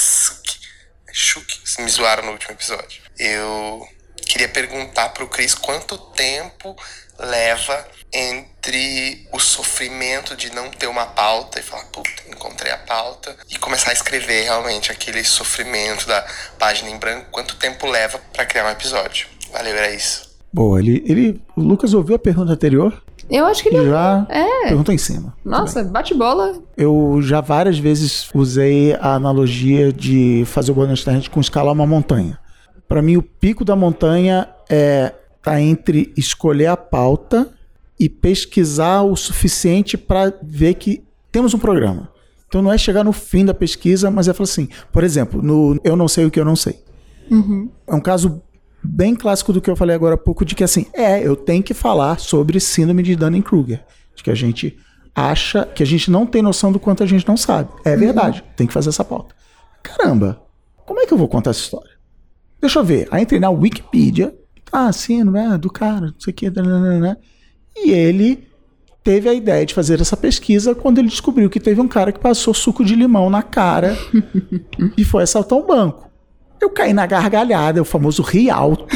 Schuch. Vocês me zoaram no último episódio. Eu queria perguntar pro Cris quanto tempo leva entre o sofrimento de não ter uma pauta e falar, puta, encontrei a pauta, e começar a escrever realmente aquele sofrimento da página em branco, quanto tempo leva pra criar um episódio. Valeu, era isso. Boa, ele, ele. O Lucas ouviu a pergunta anterior Eu acho que ele. já É. perguntou em cima. Nossa, bate bola. Eu já várias vezes usei a analogia de fazer o Internet com escalar uma montanha. Para mim, o pico da montanha é tá entre escolher a pauta e pesquisar o suficiente para ver que temos um programa. Então não é chegar no fim da pesquisa, mas é falar assim, por exemplo, no Eu Não Sei o que eu não sei. É um caso bem clássico do que eu falei agora há pouco, de que assim, é, eu tenho que falar sobre síndrome de Dunning-Kruger. De que a gente acha, que a gente não tem noção do quanto a gente não sabe. É verdade, tem que fazer essa pauta. Caramba, como é que eu vou contar essa história? Deixa eu ver. Aí entrei na Wikipedia. Ah, síndrome, é, do cara, não sei o que, né? E ele teve a ideia de fazer essa pesquisa quando ele descobriu que teve um cara que passou suco de limão na cara e foi assaltar um banco. Eu caí na gargalhada, o famoso ri alto.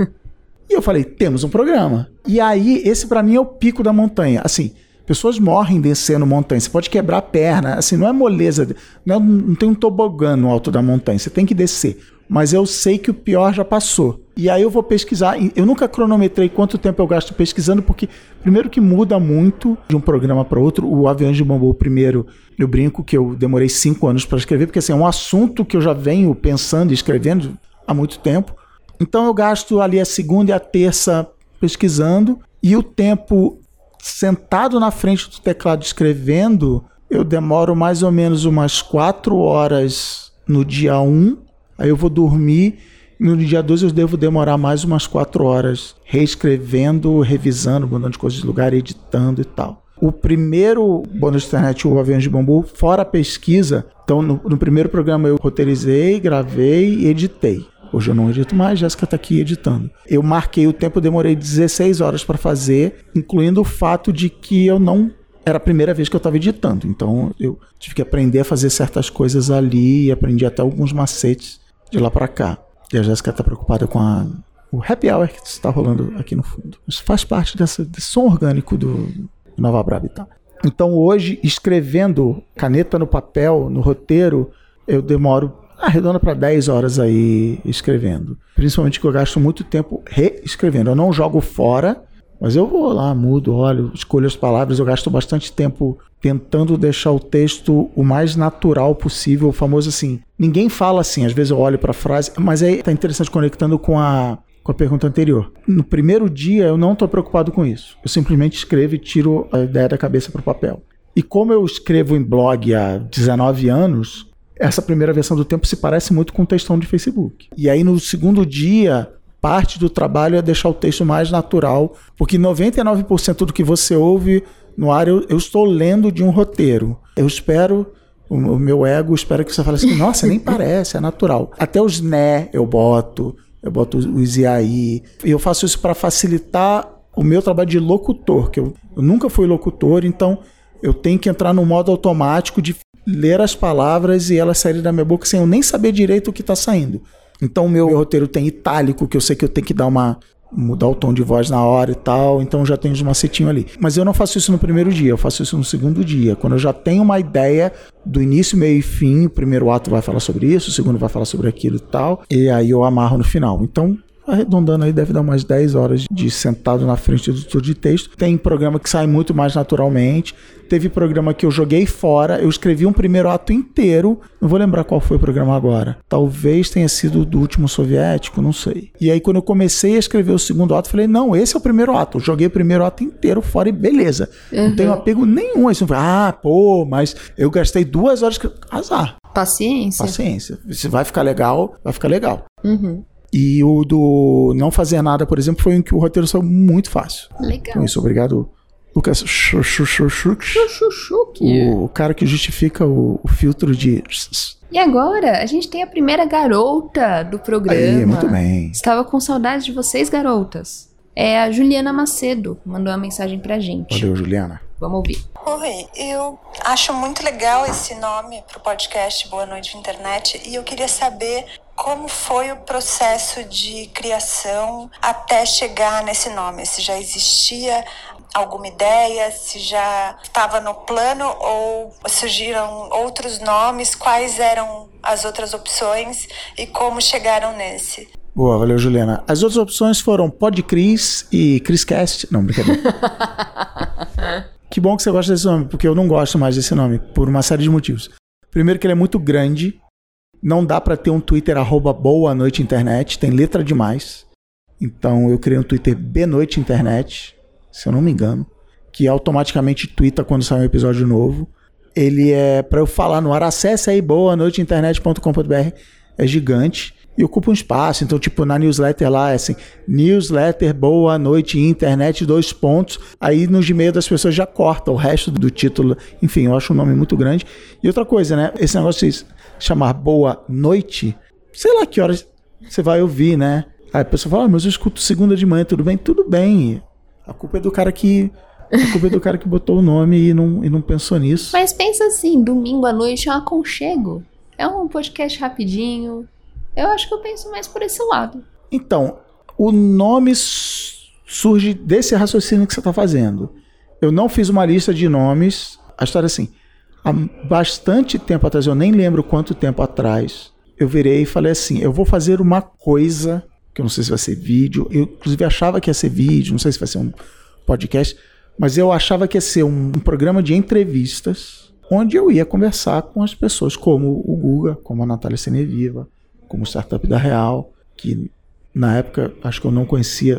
e eu falei, temos um programa. E aí, esse pra mim é o pico da montanha. Assim, pessoas morrem descendo montanha. Você pode quebrar a perna, assim, não é moleza. Não, é- não tem um tobogã no alto da montanha. Você tem que descer. Mas eu sei que o pior já passou. E aí eu vou pesquisar. Eu nunca cronometrei quanto tempo eu gasto pesquisando, porque primeiro que muda muito de um programa para outro. O Aviões de Bambu, primeiro, eu brinco que eu demorei cinco anos para escrever, porque assim, é um assunto que eu já venho pensando e escrevendo há muito tempo. Então eu gasto ali a segunda e a terça pesquisando, e o tempo sentado na frente do teclado escrevendo, eu demoro mais ou menos umas quatro horas no dia 1, aí eu vou dormir, no dia 2 eu devo demorar mais umas quatro horas reescrevendo, revisando, mudando de coisas de lugar, editando e tal. O primeiro bônus de internet, o Aviões de Bambu, fora a pesquisa, então no, no primeiro programa eu roteirizei, gravei e editei. Hoje eu não edito mais, Jéssica está aqui editando. Eu marquei o tempo, demorei 16 horas para fazer, incluindo o fato de que eu não era a primeira vez que eu estava editando. Então eu tive que aprender a fazer certas coisas ali e aprendi até alguns macetes de lá para cá. E a Jéssica está preocupada com a, o happy hour que está rolando aqui no fundo. Isso faz parte dessa, desse som orgânico do Nova Braba tal. Então hoje, escrevendo caneta no papel, no roteiro, eu demoro arredonda para 10 horas aí escrevendo. Principalmente que eu gasto muito tempo reescrevendo. Eu não jogo fora, mas eu vou lá, mudo, olho, escolho as palavras. Eu gasto bastante tempo tentando deixar o texto o mais natural possível. O famoso assim, ninguém fala assim. Às vezes eu olho para a frase, mas aí tá interessante conectando com a com a pergunta anterior. No primeiro dia eu não estou preocupado com isso. Eu simplesmente escrevo e tiro a ideia da cabeça para o papel. E como eu escrevo em blog há 19 anos, essa primeira versão do tempo se parece muito com o textão de Facebook. E aí no segundo dia, parte do trabalho é deixar o texto mais natural, porque 99% do que você ouve no ar eu, eu estou lendo de um roteiro. Eu espero o, o meu ego espera que você fale assim, nossa, nem parece, é natural. Até os né eu boto, eu boto os e aí. E eu faço isso para facilitar o meu trabalho de locutor, que eu, eu nunca fui locutor, então eu tenho que entrar no modo automático de ler as palavras e elas saírem da minha boca sem eu nem saber direito o que está saindo. Então o meu, roteiro tem itálico, que eu sei que eu tenho que dar uma mudar o tom de voz na hora e tal, então já tenho uns macetinhos ali. Mas eu não faço isso no primeiro dia, eu faço isso no segundo dia. Quando eu já tenho uma ideia do início, meio e fim, o primeiro ato vai falar sobre isso, o segundo vai falar sobre aquilo e tal, e aí eu amarro no final. Então, arredondando aí, deve dar umas 10 horas de sentado na frente do editor de texto. Tem programa que sai muito mais naturalmente. Teve programa que eu joguei fora, eu escrevi um primeiro ato inteiro. Não vou lembrar qual foi o programa agora. Talvez tenha sido do último soviético, não sei. E aí, quando eu comecei a escrever o segundo ato, falei: não, esse é o primeiro ato. Eu joguei o primeiro ato inteiro fora e beleza. Uhum. Não tenho apego nenhum. Aí você fala, ah, pô, mas eu gastei duas horas. Azar. Paciência. Paciência. Se vai ficar legal, vai ficar legal. Uhum. E o do não fazer nada, por exemplo, foi um que o roteiro saiu muito fácil. Legal. Então, isso, obrigado, Lucas o cara que justifica o, o, filtro de. E agora, a gente tem a primeira garota do programa. Aí, muito bem. Estava com saudade de vocês, garotas. é a Juliana Macedo, mandou uma mensagem pra gente. Valeu, Juliana. Vamos ouvir. Oi, eu acho muito legal esse nome pro podcast Boa Noite Internet e eu queria saber como foi o processo de criação até chegar nesse nome. Se já existia alguma ideia, se já estava no plano ou surgiram outros nomes, quais eram as outras opções e como chegaram nesse. Boa, valeu, Juliana. As outras opções foram Podcris e Chriscast. Não, brincadeira. que bom que você gosta desse nome, porque eu não gosto mais desse nome, por uma série de motivos. Primeiro que ele é muito grande, não dá para ter um Twitter arroba boa noite internet, tem letra demais. Então eu criei um Twitter Bnoite Internet, se eu não me engano, que automaticamente twitta quando sai um episódio novo. Ele é para eu falar no ar, acesse aí boa noite internet.com.br, é gigante e ocupa um espaço. Então, tipo, na newsletter lá é assim: newsletter, boa noite, internet, dois pontos. Aí no Gmail das pessoas já corta o resto do título. Enfim, eu acho um nome muito grande. E outra coisa, né? Esse negócio chamar boa noite, sei lá que horas você vai ouvir, né? Aí a pessoa fala, ah, mas eu escuto segunda de manhã, tudo bem? Tudo bem. A culpa é do cara que. A culpa é do cara que botou o nome e não, e não pensou nisso. Mas pensa assim, domingo à noite é um aconchego. É um podcast rapidinho. Eu acho que eu penso mais por esse lado. Então, o nome surge desse raciocínio que você está fazendo. Eu não fiz uma lista de nomes. A história é assim. Há bastante tempo atrás, eu nem lembro quanto tempo atrás, eu virei e falei assim: eu vou fazer uma coisa, que eu não sei se vai ser vídeo. Eu, inclusive, achava que ia ser vídeo, não sei se vai ser um podcast, mas eu achava que ia ser um, um programa de entrevistas, onde eu ia conversar com as pessoas, como o Guga, como a Natália Seneviva, como Startup da Real, que na época acho que eu não conhecia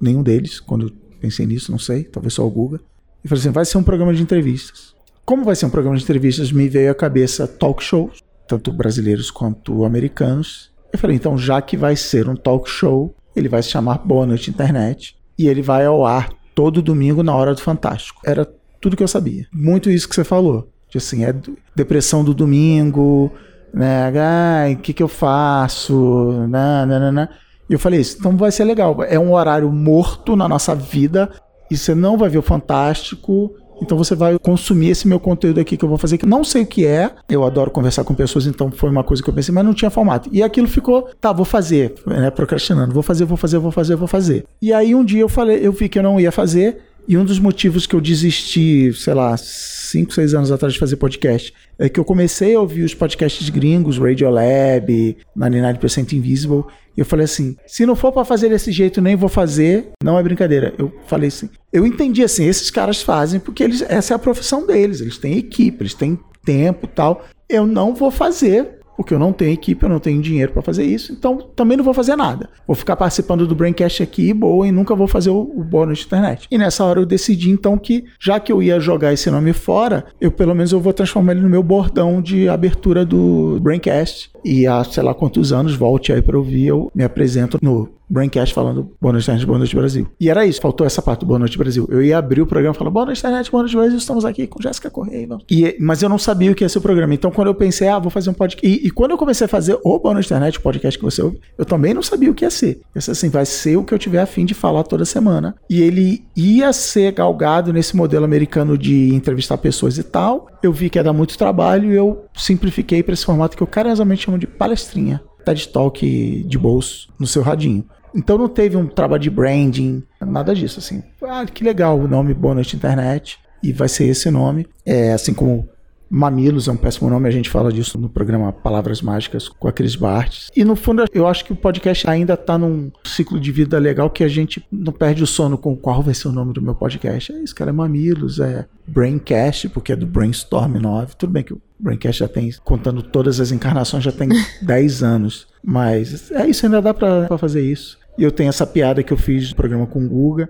nenhum deles, quando eu pensei nisso, não sei, talvez só o Guga. E falei assim: vai ser um programa de entrevistas. Como vai ser um programa de entrevistas, me veio à cabeça talk shows, tanto brasileiros quanto americanos. Eu falei, então, já que vai ser um talk show, ele vai se chamar Boa Noite Internet e ele vai ao ar todo domingo na hora do Fantástico. Era tudo que eu sabia. Muito isso que você falou. De, assim, é depressão do domingo, né? Ai, o que, que eu faço? Né, né, né. E eu falei isso, então vai ser legal. É um horário morto na nossa vida e você não vai ver o Fantástico então você vai consumir esse meu conteúdo aqui que eu vou fazer, que não sei o que é. Eu adoro conversar com pessoas, então foi uma coisa que eu pensei, mas não tinha formato. E aquilo ficou, tá, vou fazer, né, procrastinando, vou fazer, vou fazer, vou fazer, vou fazer. E aí um dia eu falei, eu vi que eu não ia fazer, e um dos motivos que eu desisti, sei lá, 5, 6 anos atrás de fazer podcast, é que eu comecei a ouvir os podcasts gringos, Radiolab, 99% Invisible, e eu falei assim: se não for para fazer desse jeito, nem vou fazer. Não é brincadeira. Eu falei assim: eu entendi assim, esses caras fazem porque eles, essa é a profissão deles, eles têm equipe, eles têm tempo tal. Eu não vou fazer porque eu não tenho equipe, eu não tenho dinheiro para fazer isso, então também não vou fazer nada. Vou ficar participando do Braincast aqui, boa, e nunca vou fazer o, o bônus de internet. E nessa hora eu decidi então que, já que eu ia jogar esse nome fora, eu pelo menos eu vou transformar ele no meu bordão de abertura do Braincast. E há, sei lá quantos anos, volte aí para ouvir, eu me apresento no Braincast falando Boa Noite Internet, Boa Noite Brasil. E era isso, faltou essa parte do Boa Noite Brasil. Eu ia abrir o programa falando Boa Noite Internet, Boa Noite Brasil, estamos aqui com Jéssica Correia. E, mas eu não sabia o que ia ser o programa. Então quando eu pensei, ah, vou fazer um podcast. E, e quando eu comecei a fazer o Boa Noite Internet, o podcast que você ouve, eu também não sabia o que ia ser. Eu disse assim, vai ser o que eu tiver a fim de falar toda semana. E ele ia ser galgado nesse modelo americano de entrevistar pessoas e tal. Eu vi que ia dar muito trabalho e eu simplifiquei para esse formato que eu carinhosamente chamo de palestrinha. TED Talk de bolso no seu radinho. Então não teve um trabalho de branding, nada disso, assim. Ah, que legal o nome Noite Internet. E vai ser esse nome. É, assim como Mamilos é um péssimo nome, a gente fala disso no programa Palavras Mágicas com a Cris Bartes. E no fundo, eu acho que o podcast ainda está num ciclo de vida legal que a gente não perde o sono com qual vai ser o nome do meu podcast. É isso, cara, é Mamilos, é Braincast, porque é do Brainstorm 9. Tudo bem que o Braincast já tem, contando todas as encarnações, já tem 10 anos. Mas é isso, ainda dá para fazer isso. E eu tenho essa piada que eu fiz no programa com o Guga,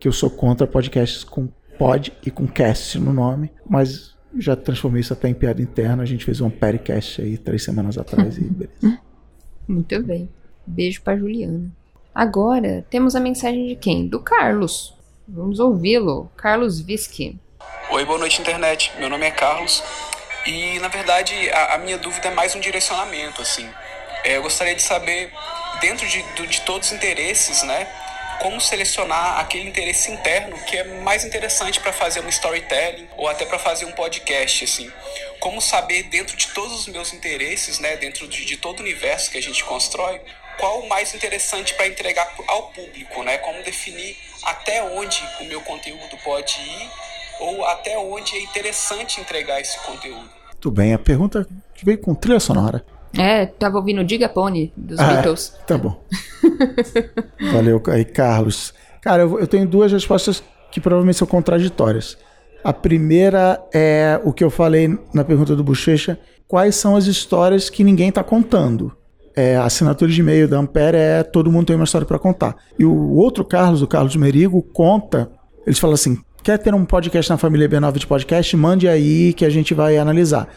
que eu sou contra podcasts com pod e com cast no nome, mas já transformei isso até em piada interna. A gente fez um pericast aí três semanas atrás e beleza. Muito bem. Beijo pra Juliana. Agora temos a mensagem de quem? Do Carlos. Vamos ouvi-lo. Carlos Visky. Oi, boa noite, internet. Meu nome é Carlos. E na verdade a, a minha dúvida é mais um direcionamento, assim. É, eu gostaria de saber dentro de, de todos os interesses, né? como selecionar aquele interesse interno que é mais interessante para fazer um storytelling ou até para fazer um podcast, assim. Como saber dentro de todos os meus interesses, né, dentro de, de todo o universo que a gente constrói, qual o mais interessante para entregar ao público, né? Como definir até onde o meu conteúdo pode ir ou até onde é interessante entregar esse conteúdo. Tudo bem, a pergunta veio com trilha sonora. É, tava ouvindo Diga Pony dos Ah, Beatles. Tá bom. Valeu aí, Carlos. Cara, eu, eu tenho duas respostas que provavelmente são contraditórias. A primeira é o que eu falei na pergunta do Bochecha: quais são as histórias que ninguém está contando? É, a assinatura de e-mail da Ampere é todo mundo tem uma história para contar. E o outro Carlos, o Carlos Merigo, conta. Eles falam assim: quer ter um podcast na família B9 de podcast? Mande aí que a gente vai analisar.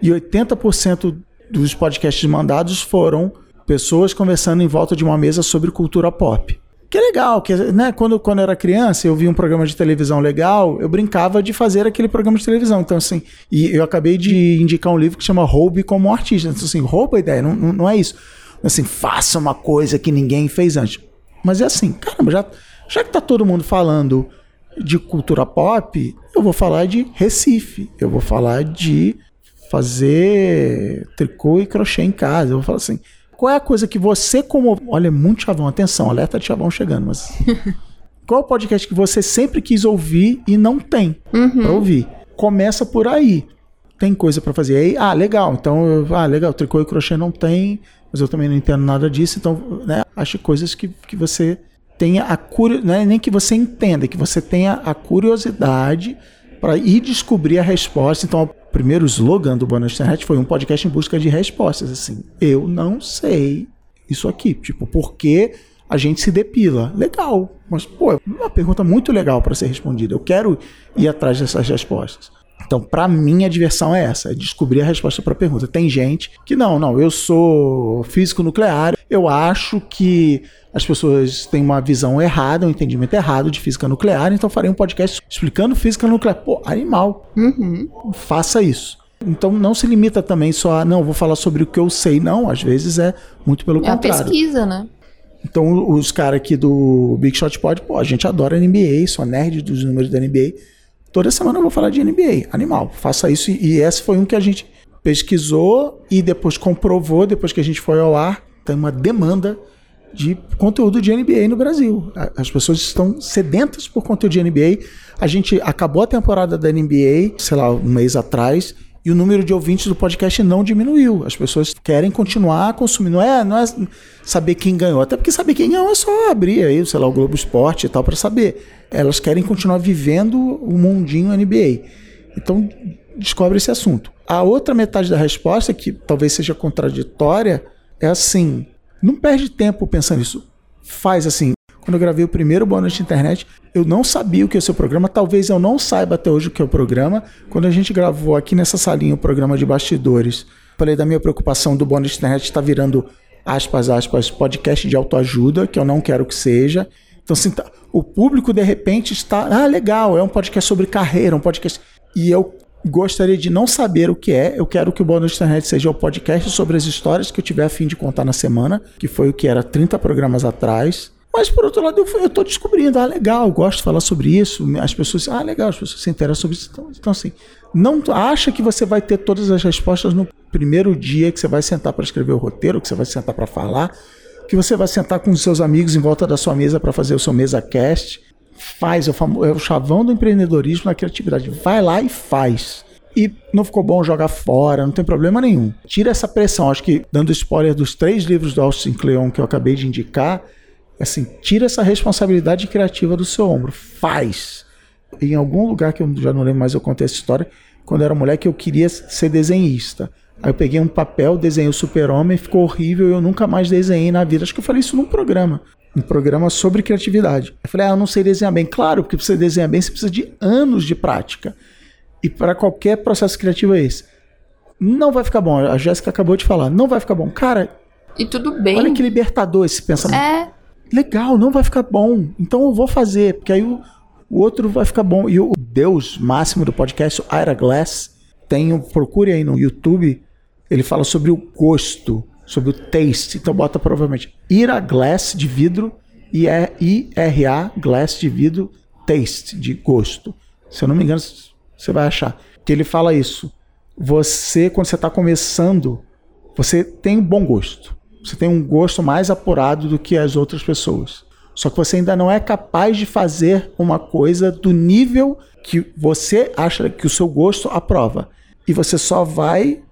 E 80% dos podcasts mandados foram pessoas conversando em volta de uma mesa sobre cultura pop. Que é legal, que, né? Quando, quando eu era criança, eu via um programa de televisão legal, eu brincava de fazer aquele programa de televisão. Então, assim, e eu acabei de indicar um livro que chama Roube como um artista. Então, assim, rouba a ideia, não, não, é isso. Assim, faça uma coisa que ninguém fez antes. Mas é assim, caramba, já, já que tá todo mundo falando de cultura pop, eu vou falar de Recife, eu vou falar de fazer tricô e crochê em casa. Eu vou falar assim, qual é a coisa que você como... Olha, muito chavão, atenção, alerta de chavão chegando, mas... qual é o podcast que você sempre quis ouvir e não tem pra ouvir? Começa por aí. Tem coisa pra fazer. Aí, ah, legal, então... eu- Ah, legal, tricô e crochê não tem, mas eu também não entendo nada disso, então, né, ache coisas que, que você tenha a curiosidade, não é nem que você entenda, que você tenha a curiosidade para ir descobrir a resposta. Então, primeiro slogan do Noite Internet foi um podcast em busca de respostas. Assim, eu não sei isso aqui. Tipo, por que a gente se depila? Legal, mas, pô, é uma pergunta muito legal para ser respondida. Eu quero ir atrás dessas respostas. Então, para mim, a diversão é essa, é descobrir a resposta para a pergunta. Tem gente que não, não, eu sou físico nuclear, eu acho que as pessoas têm uma visão errada, um entendimento errado de física nuclear, então farei um podcast explicando física nuclear. Pô, animal. Faça isso. Então não se limita também só a, não, vou falar sobre o que eu sei. Não, às vezes é muito pelo É contrário. pesquisa, né? Então, os caras aqui do Big Shot Pod, pô, a gente adora NBA, sou nerd dos números da NBA. Toda semana eu vou falar de NBA, animal. Faça isso. E esse foi um que a gente pesquisou e depois comprovou, depois que a gente foi ao ar, tem uma demanda de conteúdo de NBA no Brasil. As pessoas estão sedentas por conteúdo de NBA. A gente acabou a temporada da NBA, sei lá, um mês atrás, e o número de ouvintes do podcast não diminuiu. As pessoas querem continuar consumindo. Não é, não é saber quem ganhou, até porque saber quem ganhou é só abrir aí, sei lá, o Globo Esporte e tal para saber. Elas querem continuar vivendo o mundinho NBA. Então, descobre esse assunto. A outra metade da resposta, que talvez seja contraditória, é assim: não perde tempo pensando nisso. Faz assim. Quando eu gravei o primeiro Boa Noite Internet, eu não sabia o que é o seu programa. Talvez eu não saiba até hoje o que é o programa. Quando a gente gravou aqui nessa salinha o programa de bastidores, falei da minha preocupação do Boa Noite Internet estar virando, aspas, aspas, podcast de autoajuda, que eu não quero que seja. Então, assim, tá- o público de repente está. Ah, legal, é um podcast sobre carreira, um podcast. E eu gostaria de não saber o que é. Eu quero que o Noite Internet seja o podcast sobre as histórias que eu tiver a fim de contar na semana, que foi o que era 30 programas atrás. Mas, por outro lado, eu, tô descobrindo, ah, legal, gosto de falar sobre isso. As pessoas, ah, legal, as pessoas se interessam sobre isso. Então, então, assim, não acha que você vai ter todas as respostas no primeiro dia que você vai sentar para escrever o roteiro, que você vai sentar para falar, que você vai sentar com os seus amigos em volta da sua mesa para fazer o seu mesa cast. Faz, é o, famo- é o chavão do empreendedorismo na criatividade. Vai lá e faz. E não ficou bom jogar fora, não tem problema nenhum. Tira essa pressão. Acho que, dando spoiler dos três livros do Austin Kleon que eu acabei de indicar, assim, tira essa responsabilidade criativa do seu ombro. Faz. Em algum lugar que eu já não lembro mais, eu contei essa história. Quando eu era moleque, eu queria ser desenhista. Aí eu peguei um papel, desenhei o super-homem, ficou horrível e eu nunca mais desenhei na vida. Acho que eu falei isso num programa. Um programa sobre criatividade. Eu falei, ah, eu não sei desenhar bem. Claro, porque pra você desenhar bem, você precisa de anos de prática. E para qualquer processo criativo é esse. Não vai ficar bom. A Jéssica acabou de falar. Não vai ficar bom. Cara, E tudo bem. olha que libertador esse pensamento É, legal, não vai ficar bom. Então eu vou fazer, porque aí o, o outro vai ficar bom. E o Deus máximo do podcast, o Ira Glass, tem, um- procure aí no YouTube, ele fala sobre o gosto, sobre o taste. Então bota provavelmente Ira Glass de vidro I-R-A, glass de vidro, taste, de gosto. Se eu não me engano, você vai achar. Que ele fala isso. Você, quando você está começando, você tem um bom gosto. Você tem um gosto mais apurado do que as outras pessoas. Só que você ainda não é capaz de fazer uma coisa do nível que você acha que o seu gosto aprova. E você só vai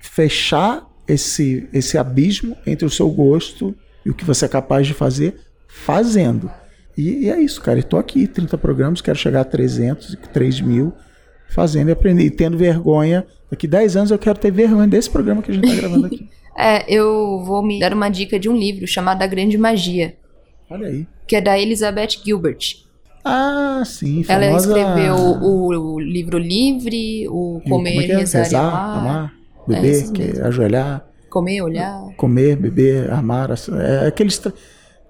fechar esse, esse abismo entre o seu gosto e o que você é capaz de fazer fazendo. E, e é isso, cara. Estou aqui, 30 programas, quero chegar a 300, 3 mil, fazendo e aprendendo. E tendo vergonha. Daqui 10 anos eu quero ter vergonha desse programa que a gente está gravando aqui. é, eu vou me dar uma dica de um livro chamado A Grande Magia. Olha aí. Que é da Elizabeth Gilbert. Ah, sim. Famosa... Ela escreveu o, o, livro Livre, o Comer, e é? Rezar, Rezar, amar. amar beber, é que é ajoelhar. Comer, olhar. Comer, beber, amar. É aqueles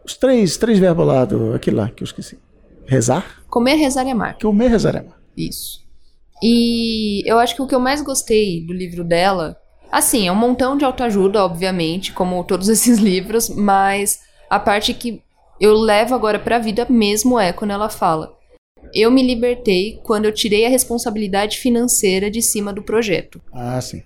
os três, três verbos lá do aquele lá que eu esqueci. Rezar? Comer, rezar e amar. Comer, rezar e amar. Isso. E eu acho que o que eu mais gostei do livro dela, assim, é um montão de autoajuda, obviamente, como todos esses livros, mas a parte que eu levo agora para a vida mesmo é quando ela fala: Eu me libertei quando eu tirei a responsabilidade financeira de cima do projeto. Ah, sim.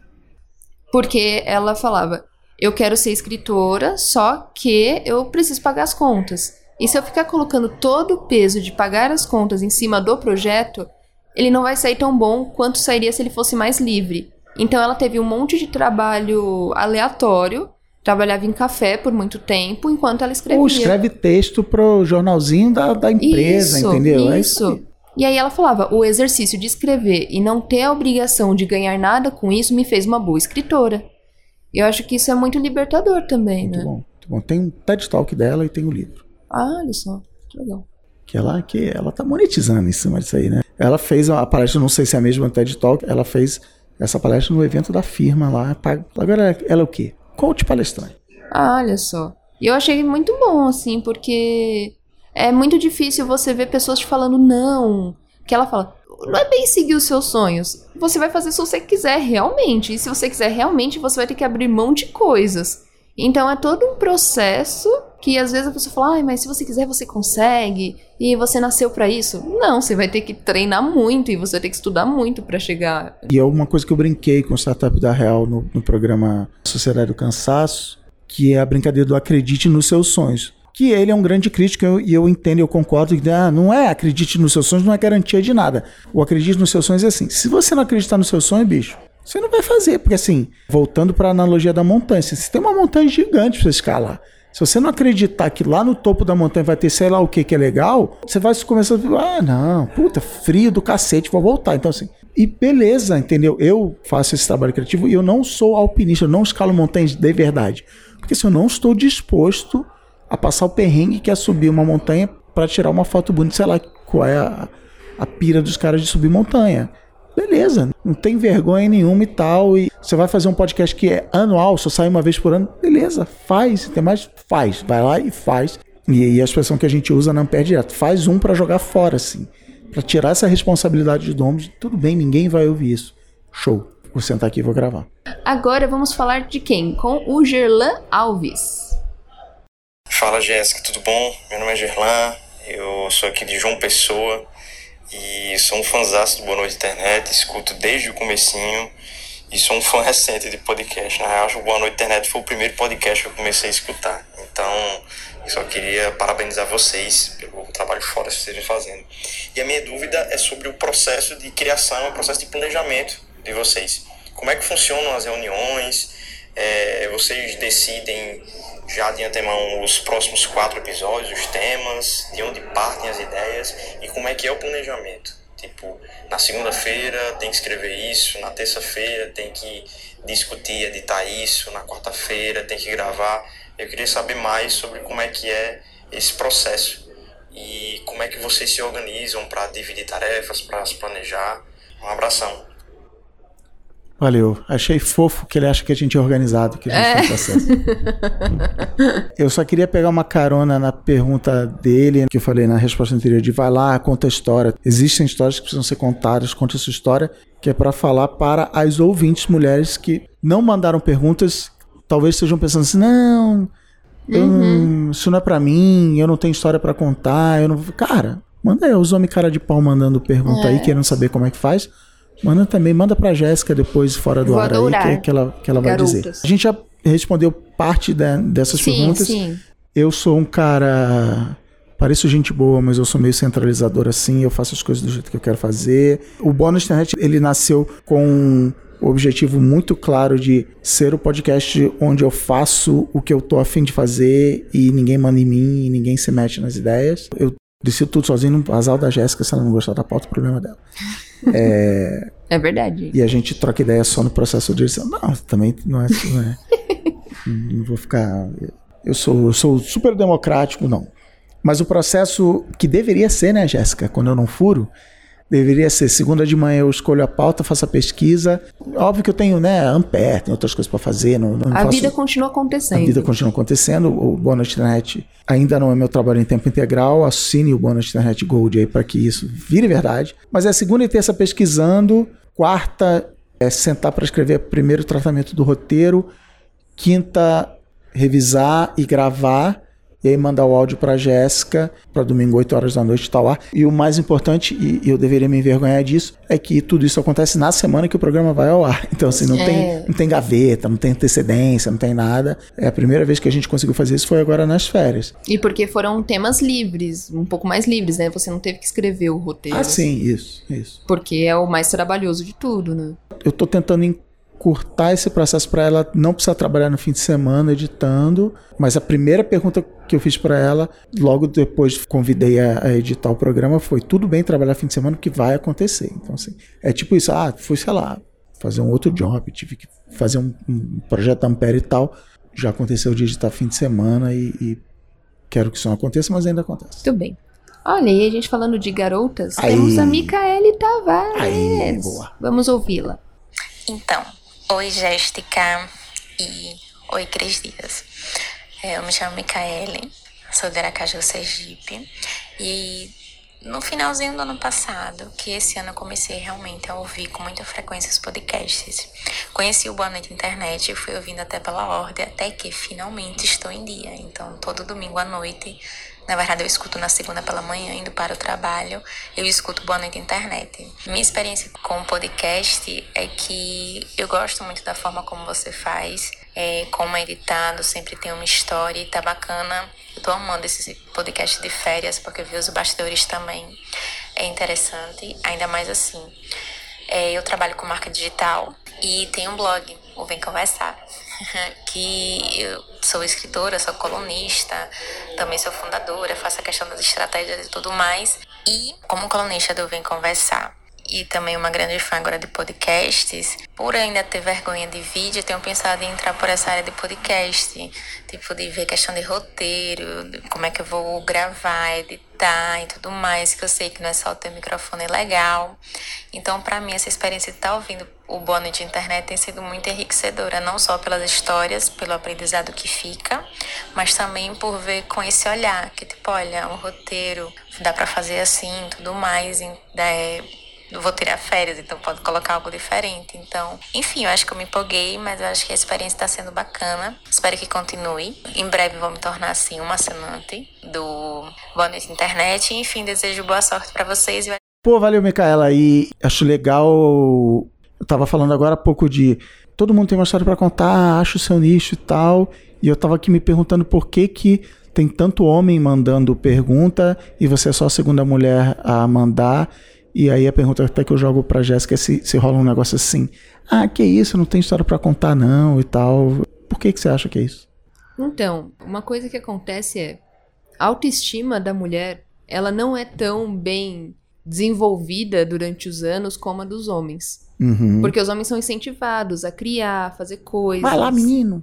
Porque ela falava: Eu quero ser escritora, só que eu preciso pagar as contas. E se eu ficar colocando todo o peso de pagar as contas em cima do projeto, ele não vai sair tão bom quanto sairia se ele fosse mais livre. Então ela teve um monte de trabalho aleatório trabalhava em café por muito tempo enquanto ela escrevia. Ou escreve texto pro jornalzinho da, da empresa, isso, entendeu? É isso. É isso e aí ela falava: o exercício de escrever e não ter a obrigação de ganhar nada com isso me fez uma boa escritora. Eu acho que isso é muito libertador também, muito né? Bom, muito bom. Tem um TED Talk dela e tem o um livro. Ah, olha só, que legal. Que ela, que ela tá monetizando em cima disso aí, né? Ela fez a palestra, não sei se é a mesma TED Talk, ela fez essa palestra no evento da firma lá. Agora ela é o quê? Coach palestrante. Ah, olha só. Eu achei muito bom, assim, porque é muito difícil você ver pessoas te falando não. Que ela fala, não é bem seguir os seus sonhos. Você vai fazer se você quiser realmente. E se você quiser realmente, você vai ter que abrir mão de coisas. Então é todo um processo que às vezes a pessoa fala, ah, mas se você quiser você consegue e você nasceu para isso. Não, você vai ter que treinar muito e você vai ter que estudar muito para chegar. E é uma coisa que eu brinquei com o Startup da Real no, no programa Sociedade do Cansaço, que é a brincadeira do acredite nos seus sonhos. Que ele é um grande crítico e eu, eu entendo, eu concordo que ah, não é acredite nos seus sonhos, não é garantia de nada. O acredite nos seus sonhos é assim: se você não acreditar no seu sonho, bicho, você não vai fazer, porque assim, voltando para a analogia da montanha, se você tem uma montanha gigante para escalar, se você não acreditar que lá no topo da montanha vai ter sei lá o que que é legal, você vai começar a falar, ah, não, puta, frio do cacete, vou voltar. Então assim, e beleza, entendeu? Eu faço esse trabalho criativo e eu não sou alpinista, eu não escalo montanhas de verdade. Porque se eu não estou disposto a passar o perrengue que é subir uma montanha para tirar uma foto bonita, sei lá qual é a, a pira dos caras de subir montanha. Beleza, não tem vergonha nenhuma e tal. E você vai fazer um podcast que é anual, só sai uma vez por ano. Beleza, faz. Tem mais? Faz. Vai lá e faz. E, e a expressão que a gente usa não perde direto. Faz um para jogar fora, assim. para tirar essa responsabilidade de donos. Tudo bem, ninguém vai ouvir isso. Show. Vou sentar aqui e vou gravar. Agora vamos falar de quem? Com o Gerlan Alves. Fala Jéssica, tudo bom? Meu nome é Gerlan, eu sou aqui de João Pessoa e sou um fãzaço do Boa Noite Internet, escuto desde o comecinho e sou um fã recente de podcast. Na real, o Boa Noite Internet foi o primeiro podcast que eu comecei a escutar. Então, eu só queria parabenizar vocês pelo trabalho fora que vocês estão fazendo. E a minha dúvida é sobre o processo de criação, o processo de planejamento de vocês. Como é que funcionam as reuniões? É, vocês decidem já de antemão os próximos quatro episódios, os temas, de onde partem as ideias e como é que é o planejamento. Tipo, na segunda-feira tem que escrever isso, na terça-feira tem que discutir, editar isso, na quarta-feira tem que gravar. Eu queria saber mais sobre como é que é esse processo e como é que vocês se organizam para dividir tarefas, para se planejar. Um abração. Valeu. Achei fofo que ele acha que a gente é organizado, que a gente é. tem processo. eu só queria pegar uma carona na pergunta dele, que eu falei na resposta anterior, de vai lá, conta a história. Existem histórias que precisam ser contadas, conta a sua história, que é para falar para as ouvintes mulheres que não mandaram perguntas, talvez estejam pensando assim, não, eu não- isso não é pra mim, eu não tenho história pra contar, eu não. Cara, manda aí os homens cara de pau mandando pergunta É. aí, querendo saber como é que faz. Manda também, manda pra Jéssica depois fora do Vou ar aí, que, que ela, que ela vai dizer. A gente já respondeu parte da- dessas Sim, perguntas. sim. Eu sou um cara. Pareço gente boa, mas eu sou meio centralizador assim. Eu faço as coisas do jeito que eu quero fazer. O Bônus Internet ele nasceu com o objetivo muito claro de ser o podcast onde eu faço o que eu tô afim de fazer e ninguém manda em mim e ninguém se mete nas ideias. Eu decido tudo sozinho no azar da Jéssica. Se ela não gostar da pauta, o problema é dela. É verdade. E a gente troca ideia só no processo de edição. Não, também não é. Não, é, não vou ficar. Eu sou, eu sou super democrático, não. Mas o processo que deveria ser, né, Jéssica, quando eu não furo, deveria ser segunda de manhã eu escolho a pauta, faço a pesquisa. Óbvio que eu tenho, né, Ampere, tem outras coisas para fazer. Não, não A faço- vida continua a acontecendo. vida continua acontecendo. O Bônus Internet ainda não é meu trabalho em tempo integral. Assine o Bônus Internet Gold aí para que isso vire verdade. Mas é segunda e terça pesquisando. Quarta é sentar para escrever primeiro tratamento do roteiro. Quinta, revisar e gravar. E aí mandar o áudio para Jéssica para domingo, 8 horas da noite, tá lá. E o mais importante, e eu deveria me envergonhar disso, é que tudo isso acontece na semana que o programa vai ao ar. Então, assim, não, É. tem, não tem gaveta, não tem antecedência, não tem nada. É a primeira vez que a gente conseguiu fazer isso foi agora nas férias. E porque foram temas livres, um pouco mais livres, né? Você não teve que escrever o roteiro. Ah, sim, isso, isso. Porque é o mais trabalhoso de tudo, né? Eu tô tentando encurtar esse processo para ela não precisar trabalhar no fim de semana editando, mas a primeira pergunta que eu fiz para ela, logo depois convidei a, a editar o programa, foi tudo bem trabalhar fim de semana que vai acontecer. Então assim, é tipo isso, ah, fui, sei lá, fazer um outro job, tive que fazer um, um projeto Ampere e tal, já aconteceu de editar fim de semana e, e quero que isso não aconteça, mas ainda acontece. Muito bem. Olha, e a gente falando de garotas, Aí. temos a Micaele Tavares. Aí, boa. Vamos ouvi-la. Então, oi Jéssica e oi Cris Dias. É, Eu me chamo Micaele, sou de Aracaju, Sergipe. E no finalzinho do ano passado, que esse ano eu comecei realmente a ouvir com muita frequência os podcasts. Conheci o Boa Noite Internet e fui ouvindo até pela ordem, até que finalmente estou em dia. Então, todo domingo à noite, na verdade eu escuto na segunda pela manhã, indo para o trabalho, eu escuto Boa Noite Internet. Minha experiência com o podcast é que eu gosto muito da forma como você faz, é, como é editado, sempre tem uma história e tá bacana. Eu tô amando esse podcast de férias, porque ver os bastidores também é interessante, ainda mais assim. É, eu trabalho com marca digital e tenho um blog, o Vem Conversar, que eu sou escritora, sou colunista, também sou fundadora, faço a questão das estratégias e tudo mais. E como colunista do Vem Conversar e também uma grande fã agora de podcasts, por ainda ter vergonha de vídeo, tenho pensado em entrar por essa área de podcast, tipo de ver questão de roteiro, de como é que eu vou gravar, editar e tudo mais, que eu sei que não é só ter microfone legal. Então, para mim, essa experiência de estar ouvindo o Bono de internet tem sido muito enriquecedora, não só pelas histórias, pelo aprendizado que fica, mas também por ver com esse olhar, que tipo, olha, um roteiro dá para fazer assim, tudo mais, é, eu vou tirar férias, então pode colocar algo diferente. Então, enfim, eu acho que eu me empolguei, mas eu acho que a experiência está sendo bacana. Espero que continue. Em breve vou me tornar, assim, uma assinante do Boa Noite Internet. Enfim, desejo boa sorte para vocês. Pô, valeu, Micaela. E acho legal. Eu tava falando agora há pouco de. Todo mundo tem uma história pra contar, acha o seu nicho e tal. E eu tava aqui me perguntando por que que tem tanto homem mandando pergunta e você é só a segunda mulher a mandar. E aí a pergunta até que eu jogo pra Jéssica é se, se rola um negócio assim. Ah, que isso, não tem história pra contar não e tal. Por que que você acha que é isso? Então, uma coisa que acontece é a autoestima da mulher, ela não é tão bem desenvolvida durante os anos como a dos homens. Uhum. Porque os homens são incentivados a criar, fazer coisas. Vai lá, menino.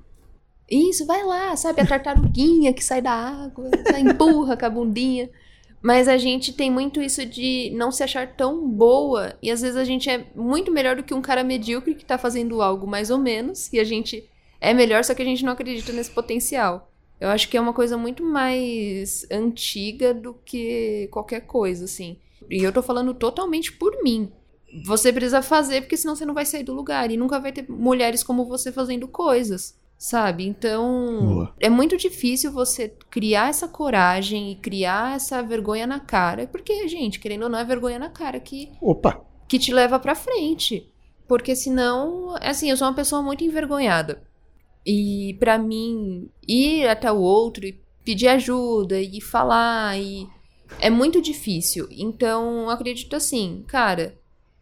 Isso, vai lá, sabe? A tartaruguinha que sai da água, empurra com a bundinha. Mas a gente tem muito isso de não se achar tão boa. E às vezes a gente é muito melhor do que um cara medíocre que tá fazendo algo mais ou menos. E a gente é melhor, só que a gente não acredita nesse potencial. Eu acho que é uma coisa muito mais antiga do que qualquer coisa, assim. E eu tô falando totalmente por mim. Você precisa fazer, porque senão você não vai sair do lugar. E nunca vai ter mulheres como você fazendo coisas. Sabe? Então, Boa. é muito difícil você criar essa coragem e criar essa vergonha na cara, porque, gente, querendo ou não, é vergonha na cara que, Opa! que te leva pra frente. Porque senão, assim, eu sou uma pessoa muito envergonhada. E pra mim, ir até o outro e pedir ajuda e falar e é muito difícil. Então, eu acredito assim, cara,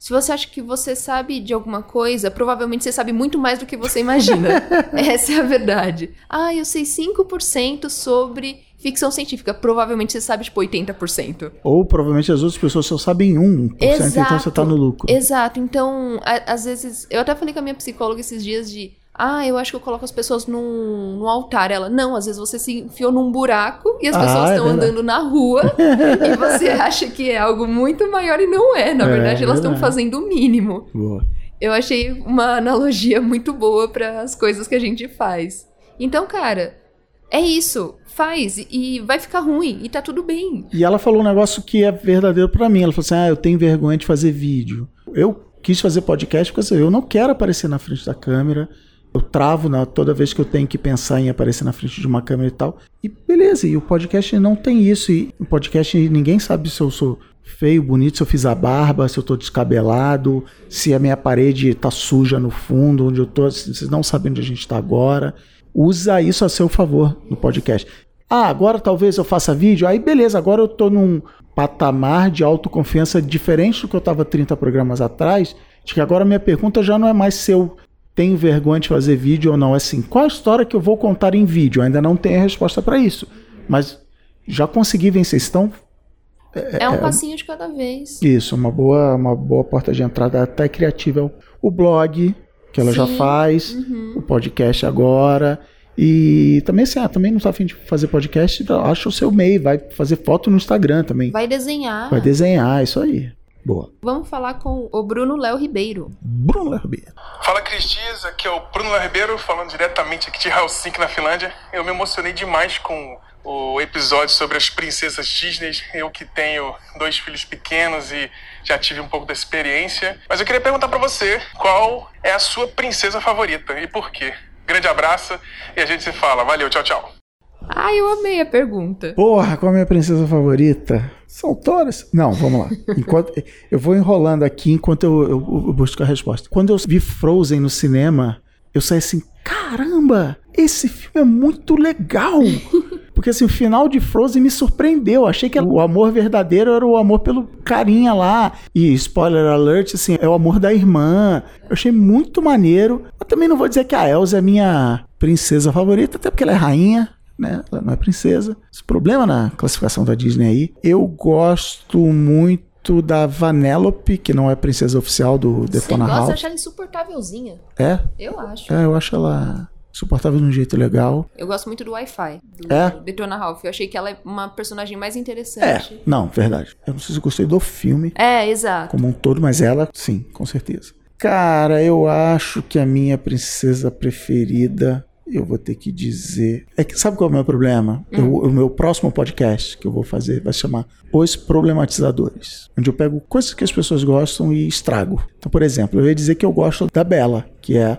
se você acha que você sabe de alguma coisa, provavelmente você sabe muito mais do que você imagina. Essa é a verdade. Ah, eu sei 5% sobre ficção científica. Provavelmente você sabe, tipo, 80%. Ou provavelmente as outras pessoas só sabem 1%, então você tá no lucro. Exato. Então, a- às vezes. Eu até falei com a minha psicóloga esses dias de. Ah, eu acho que eu coloco as pessoas num, num altar. Ela, não, às vezes você se enfiou num buraco e as Ah, pessoas é estão verdade. andando na rua e você acha que é algo muito maior e não é. Na É, verdade, elas estão fazendo o mínimo. Boa. Eu achei uma analogia muito boa para as coisas que a gente faz. Então, cara, é isso. Faz e vai ficar ruim e tá tudo bem. E ela falou um negócio que é verdadeiro pra mim. Ela falou assim: ah, eu tenho vergonha de fazer vídeo. Eu quis fazer podcast porque assim, eu não quero aparecer na frente da câmera. Eu travo na, toda vez que eu tenho que pensar em aparecer na frente de uma câmera e tal. E beleza, e o podcast não tem isso. E o podcast ninguém sabe se eu sou feio, bonito, se eu fiz a barba, se eu tô descabelado, se a minha parede tá suja no fundo, onde eu tô. Vocês não sabem onde a gente tá agora. Usa isso a seu favor no podcast. Ah, agora talvez eu faça vídeo. Aí beleza, agora eu tô num patamar de autoconfiança diferente do que eu tava 30 programas atrás. De que agora minha pergunta já não é mais se tenho vergonha de fazer vídeo ou não. É assim, qual a história que eu vou contar em vídeo? Eu ainda não tenho a resposta para isso. Mas já consegui vencer. Então, É, um passinho de cada vez. isso, uma boa, uma boa porta de entrada até criativa. é o- blog, que ela já Sim, faz, uhum. o podcast agora. E também assim, ah, também não tá afim de fazer podcast, acha o seu meio, vai fazer foto no Instagram também. Vai desenhar. Vai desenhar, isso aí. Boa. Vamos falar com o Bruno Léo Ribeiro. Bruno Lerbier. Fala Cris Dias, aqui é o Bruno Léo Ribeiro, falando diretamente aqui de Helsinki, na Finlândia. Eu me emocionei demais com o episódio sobre as princesas Disney. Eu que tenho dois filhos pequenos e já tive um pouco da experiência. Mas eu queria perguntar pra você, qual é a sua princesa favorita e por quê? Grande abraço e a gente se fala. Valeu, tchau, tchau. Ah, eu amei a pergunta. Porra, qual a minha princesa favorita? São todas? Não, vamos lá. Enquanto, eu vou enrolando aqui enquanto eu, eu- eu busco a resposta. Quando eu vi Frozen no cinema, eu saí assim: caramba, esse filme é muito legal. Porque assim, o final de Frozen me surpreendeu. Achei que o amor verdadeiro era o amor pelo carinha lá. E spoiler alert, assim, é o amor da irmã. Eu achei muito maneiro. Eu também não vou dizer que a Elsa é minha princesa favorita, até porque ela é rainha né? Ela não é princesa. Esse problema na classificação da Disney aí. Eu gosto muito da Vanellope, que não é princesa oficial do Detona gosta de Ralph. achar ela insuportávelzinha. É? Eu acho. É, eu acho ela suportável de um jeito legal. Eu gosto muito do Wi-Fi, do É? Detona Ralph. Eu achei que ela é uma personagem mais É, interessante. não, verdade. Eu não sei se eu gostei do filme É, exato. como um todo, mas ela, sim, com certeza. Cara, eu acho que a minha princesa preferida, eu vou ter que dizer. É que sabe qual é o meu problema? Eu- o meu próximo podcast que eu vou fazer vai se chamar Os Problematizadores. Onde eu pego coisas que as pessoas gostam e estrago. Então, por exemplo, eu ia dizer que eu gosto da Bela, que é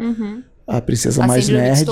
a princesa A mais nerd.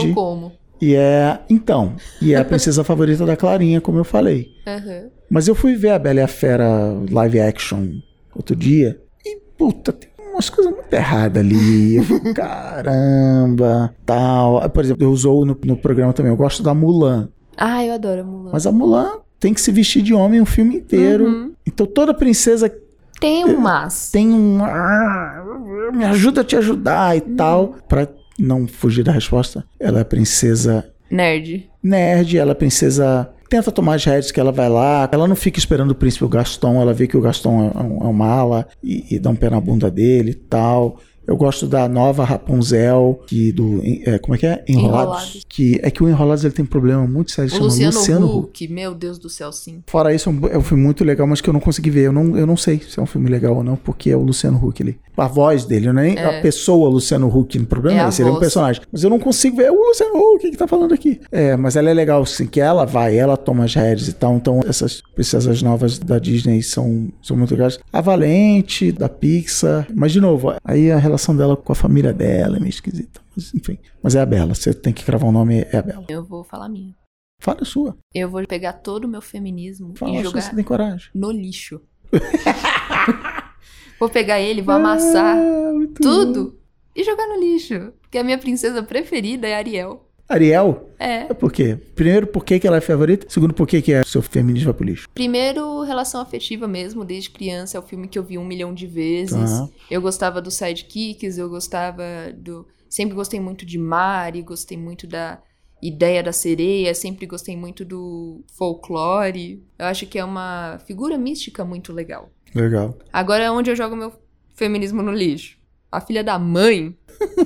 E é. Então. E é a princesa favorita da Clarinha, como eu falei. Aham. Mas eu fui ver a Bela e a Fera live action outro dia e, puta, tem umas coisas muito erradas ali. Eu caramba, tal. Por exemplo, eu usou no, no programa também, eu gosto da Mulan. Ah, eu adoro a Mulan. Mas a Mulan tem que se vestir de homem o filme inteiro. Uhum. Então toda princesa Tem um mas. tem um. "Ah, me ajuda a te ajudar e Uhum. tal. Pra não fugir da resposta, ela é princesa Nerd. nerd, ela é princesa. Tenta tomar as rédeas que ela vai lá. Ela não fica esperando o príncipe Gaston. Ela vê que o Gaston é um, é um mala e, e dá um pé na bunda dele e tal. Eu gosto da nova Rapunzel, que do. é, como é que é? Enrolados. Enrolados. Que, é que o Enrolados ele tem um problema muito sério. O Luciano, Luciano Huck. Huck. Meu Deus do céu, sim. Fora isso, é um, é um filme muito legal, mas que eu não consegui ver. Eu não, eu não sei se é um filme legal ou não, porque é o Luciano Huck ali. A voz dele, não é nem É. a pessoa Luciano Huck. O problema É é, a esse, ele é um personagem. Mas eu não consigo ver. É o Luciano Huck que tá falando aqui. É, mas ela é legal, assim, que ela vai, ela toma as rédeas e tal. Então, essas princesas novas da Disney são, são muito legais. A Valente, da Pixar. Mas, de novo, aí a relação dela com a família dela é meio esquisita. Mas, enfim. Mas é a Bela. Você tem que cravar o nome, é a Bela. Eu vou falar a minha. Fala a sua. Eu vou pegar todo o meu feminismo Fala e jogar você tem coragem. no lixo. vou pegar ele, vou amassar Ah, muito bom. tudo e jogar no lixo. Porque a minha princesa preferida é Ariel. Ariel? É. É por quê? Primeiro, por que que ela é favorita? Segundo, por que que é seu feminismo vai pro lixo? Primeiro, relação afetiva mesmo, desde criança. É o filme que eu vi um milhão de vezes. Tá. Eu gostava dos sidekicks, eu gostava do. Sempre gostei muito de Mari, gostei muito da ideia da sereia, sempre gostei muito do folclore. Eu acho que é uma figura mística muito legal. Legal. Agora é onde eu jogo meu feminismo no lixo. A filha da mãe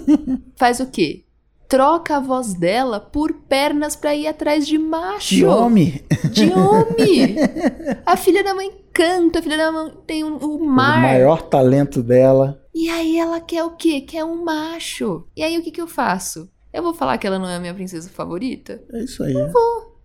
faz o quê? Troca a voz dela por pernas pra ir atrás de macho. De homem. De homem! A filha da mãe canta, a filha da mãe tem um, o O mar. maior talento dela. E aí ela quer o quê? Quer um macho. E aí o que que eu faço? Eu vou falar que ela não é a minha princesa favorita? É isso aí. a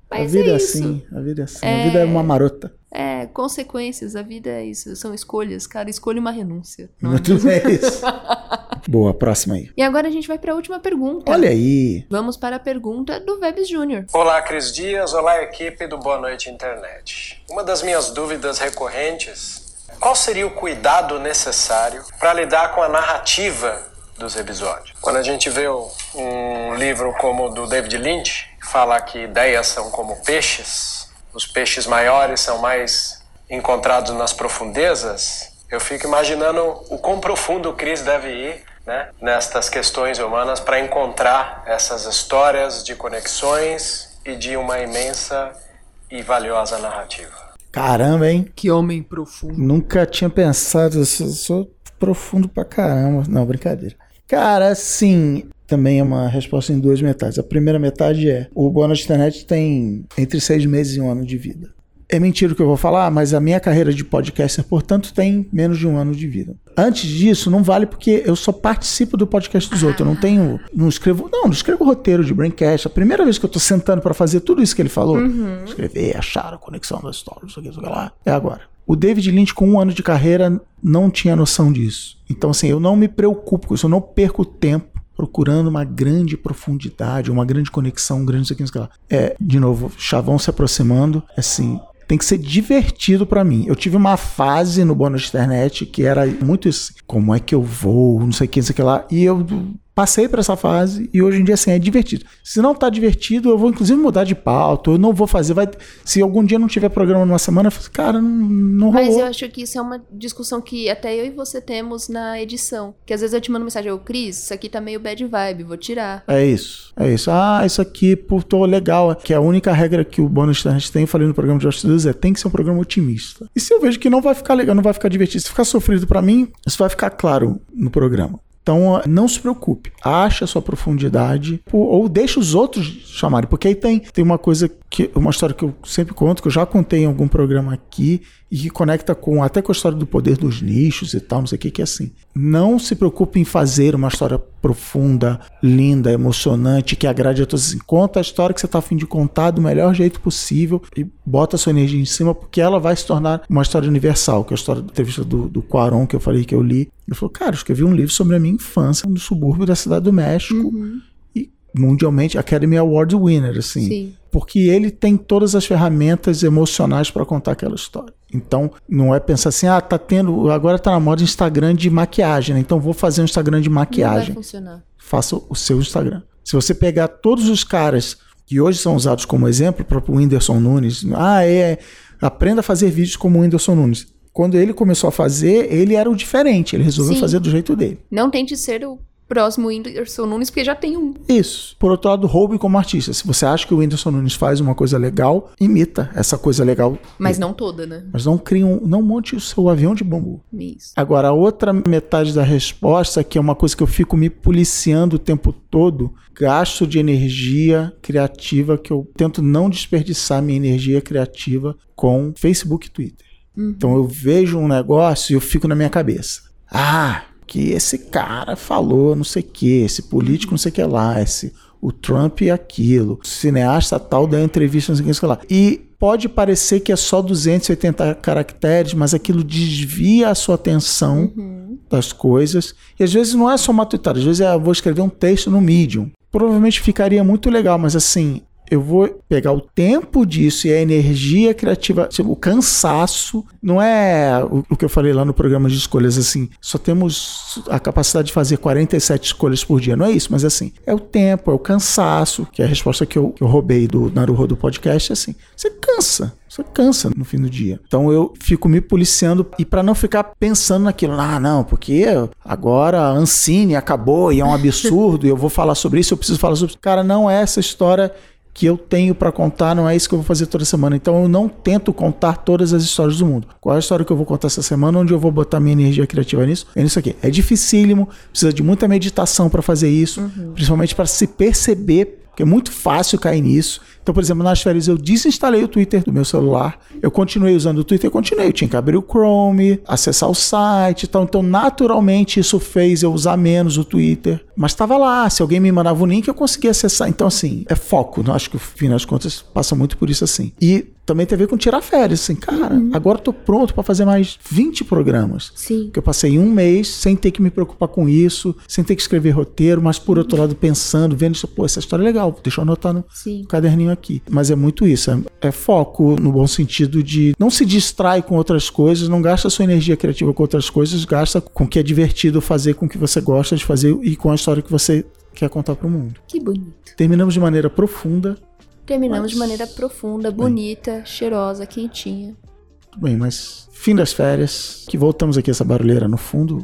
Mas vida é é assim. A vida é assim. A É. vida é uma marota. É, consequências, a vida é isso. São escolhas, cara. Escolha uma renúncia. não é Muito bem isso. Boa, próxima aí. E agora a gente vai pra última pergunta. Olha aí. Vamos para a pergunta do Vebs Júnior. Olá, Cris Dias. Olá, equipe do Boa Noite Internet. Uma das minhas dúvidas recorrentes: qual seria o cuidado necessário para lidar com a narrativa dos episódios? Quando a gente vê um um livro como o do David Lynch, que fala que ideias são como peixes, os peixes maiores são mais encontrados nas profundezas, eu fico imaginando o quão profundo o Chris deve ir né, nestas questões humanas para encontrar essas histórias de conexões e de uma imensa e valiosa narrativa. Caramba, hein? Que homem profundo. Nunca tinha pensado. Eu sou, sou profundo pra caramba. Não, brincadeira. Cara, assim, também é uma resposta em duas metades. A primeira metade é: o de Internet tem entre seis meses e um ano de vida. É mentira o que eu vou falar, mas a minha carreira de podcaster, portanto, tem menos de um ano de vida. Antes disso, não vale porque eu só participo do podcast dos outros. Eu não tenho. Não escrevo. Não, não escrevo roteiro de Braincast. A primeira vez que eu tô sentando pra fazer tudo isso que ele falou, escrever, achar a conexão da história, não sei o que, não sei o que lá, é agora. O David Lynch, com um ano de carreira, não tinha noção disso. Então, assim, eu não me preocupo com isso, eu não perco tempo procurando uma grande profundidade, uma grande conexão, um grande isso aqui, não sei o que lá. É, de novo, chavão se aproximando, assim, tem que ser divertido pra mim. Eu tive uma fase no bônus internet que era muito isso, como é que eu vou, não sei o que, não sei o que lá, e eu passei por essa fase e hoje em dia assim é divertido. Se não tá divertido, eu vou inclusive mudar de pauta, eu não vou fazer, vai se algum dia não tiver programa numa semana, eu falo, cara, não, não rolou. Mas eu acho que isso é uma discussão que até eu e você temos na edição. Que às vezes eu te mando mensagem, ô Cris, isso aqui tá meio bad vibe, vou tirar. É isso, é isso. Ah, isso aqui, pô, tô legal. Que a única regra que o Bônus Internet tem, eu falei no programa de Justice é tem que ser um programa otimista. E se eu vejo que não vai ficar legal, não vai ficar divertido, se ficar sofrido pra mim, isso vai ficar claro no programa. Então, não se preocupe. Ache a sua profundidade ou, deixe os outros chamarem. Porque aí tem, tem uma coisa que. Uma história que eu sempre conto, que eu já contei em algum programa aqui, e conecta com até com a história do poder dos nichos e tal, não sei o que, que é assim. Não se preocupe em fazer uma história profunda, linda, emocionante, que agrade a todos. Assim, conta a história que você está a fim de contar do melhor jeito possível e bota a sua energia em cima, porque ela vai se tornar uma história universal, que é a história da entrevista do, do Quaron, que eu falei que eu li. Ele falou, cara, eu escrevi um livro sobre a minha infância no subúrbio da cidade do México. E mundialmente, Academy Award winner, assim. Sim. Porque ele tem todas as ferramentas emocionais para contar aquela história. Então, não é pensar assim, ah, tá tendo, agora tá na moda Instagram de maquiagem, né? Então vou fazer um Instagram de Não vai maquiagem. funcionar. Faça o seu Instagram. Se você pegar todos os caras que hoje são usados como exemplo, o próprio Whindersson Nunes, ah, é, aprenda a fazer vídeos como o Whindersson Nunes. Quando ele começou a fazer, ele era o diferente, ele resolveu Sim. fazer do jeito dele. Não tente ser o próximo Whindersson Nunes, porque já tem um. Isso. Por outro lado, roube como artista. Se você acha que o Whindersson Nunes faz uma coisa legal, imita essa coisa legal. Mas não toda, né? Mas não crie um, não monte o seu avião de bambu. Isso. Agora, a outra metade da resposta, que é uma coisa que eu fico me policiando o tempo todo, gasto de energia criativa, que eu tento não desperdiçar minha energia criativa com Facebook e Twitter. Então eu vejo um negócio e eu fico na minha cabeça. Ah, que esse cara falou não sei o que, esse político não sei o que lá, esse, o Trump e aquilo, o cineasta tal deu entrevista não sei o que, lá. E pode parecer que é só 280 caracteres, mas aquilo desvia a sua atenção das coisas. E às vezes não é só matutar, às vezes é, eu vou escrever um texto no Medium. Provavelmente ficaria muito legal, mas assim, eu vou pegar o tempo disso e a energia criativa, o cansaço, não é o, que eu falei lá no programa de escolhas, assim, só temos a capacidade de fazer 47 escolhas por dia, não é isso, mas assim, é o tempo, é o cansaço, que é a resposta que eu, que eu roubei do Naruho do podcast, assim, você cansa, você cansa no fim do dia. Então eu fico me policiando e para não ficar pensando naquilo, ah, não, porque agora a Ancine acabou e é um absurdo e eu vou falar sobre isso, eu preciso falar sobre isso. Cara, não é essa história que eu tenho para contar, não é isso que eu vou fazer toda semana. Então eu não tento contar todas as histórias do mundo. Qual é a história que eu vou contar essa semana, onde eu vou botar minha energia criativa nisso? É nisso aqui. É dificílimo, precisa de muita meditação para fazer isso, uhum. principalmente para se perceber, porque é muito fácil cair nisso. Então, por exemplo, nas férias eu desinstalei o Twitter do meu celular, eu continuei usando o Twitter, continuei, eu tinha que abrir o Chrome, acessar o site e tal. Então, naturalmente, isso fez eu usar menos o Twitter. Mas estava lá, se alguém me mandava o link, eu conseguia acessar. Então, assim, é foco. Não acho que, no fim das contas, passa muito por isso assim. E também tem a ver com tirar férias, assim, cara, uhum. agora eu tô pronto para fazer mais 20 programas. Sim. Que eu passei um mês sem ter que me preocupar com isso, sem ter que escrever roteiro, mas por outro lado pensando, vendo isso, pô, essa história é legal, deixa eu anotar no Sim. caderninho aqui. Mas é muito isso, é, é, foco no bom sentido de não se distrai com outras coisas, não gasta sua energia criativa com outras coisas, gasta com o que é divertido fazer, com o que você gosta de fazer e com a história que você quer contar para o mundo. Que bonito. Terminamos de maneira profunda, Terminamos mas... de maneira profunda, bonita, bem. cheirosa, quentinha. Bem, mas fim das férias, que voltamos aqui essa barulheira no fundo.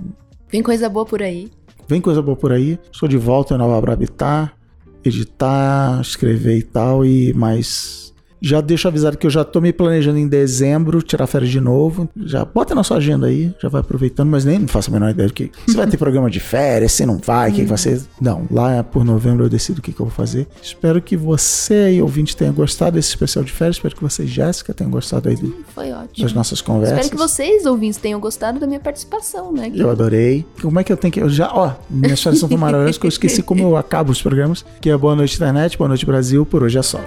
Vem coisa boa por aí. Vem coisa boa por aí. Estou de volta em Nova Habitar, editar, escrever e tal, e mais já deixo avisado que eu já tô me planejando em dezembro tirar férias de novo. Já bota na sua agenda aí, já vai aproveitando, mas nem não faço a menor ideia do que. Se vai ter programa de férias, se não vai, o que, que vai ser. Não, lá por novembro eu decido o que, que eu vou fazer. Espero que você aí, ouvinte, tenha gostado desse especial de férias. Espero que você, Jéssica, tenha gostado aí do, Foi ótimo. das nossas conversas. Espero que vocês, ouvintes, tenham gostado da minha participação, né? Eu adorei. Como é que eu tenho que. Eu já, ó, minhas férias são tão maravilhosas que eu esqueci como eu acabo os programas. Que é Boa Noite Internet, Boa Noite Brasil, por hoje é só.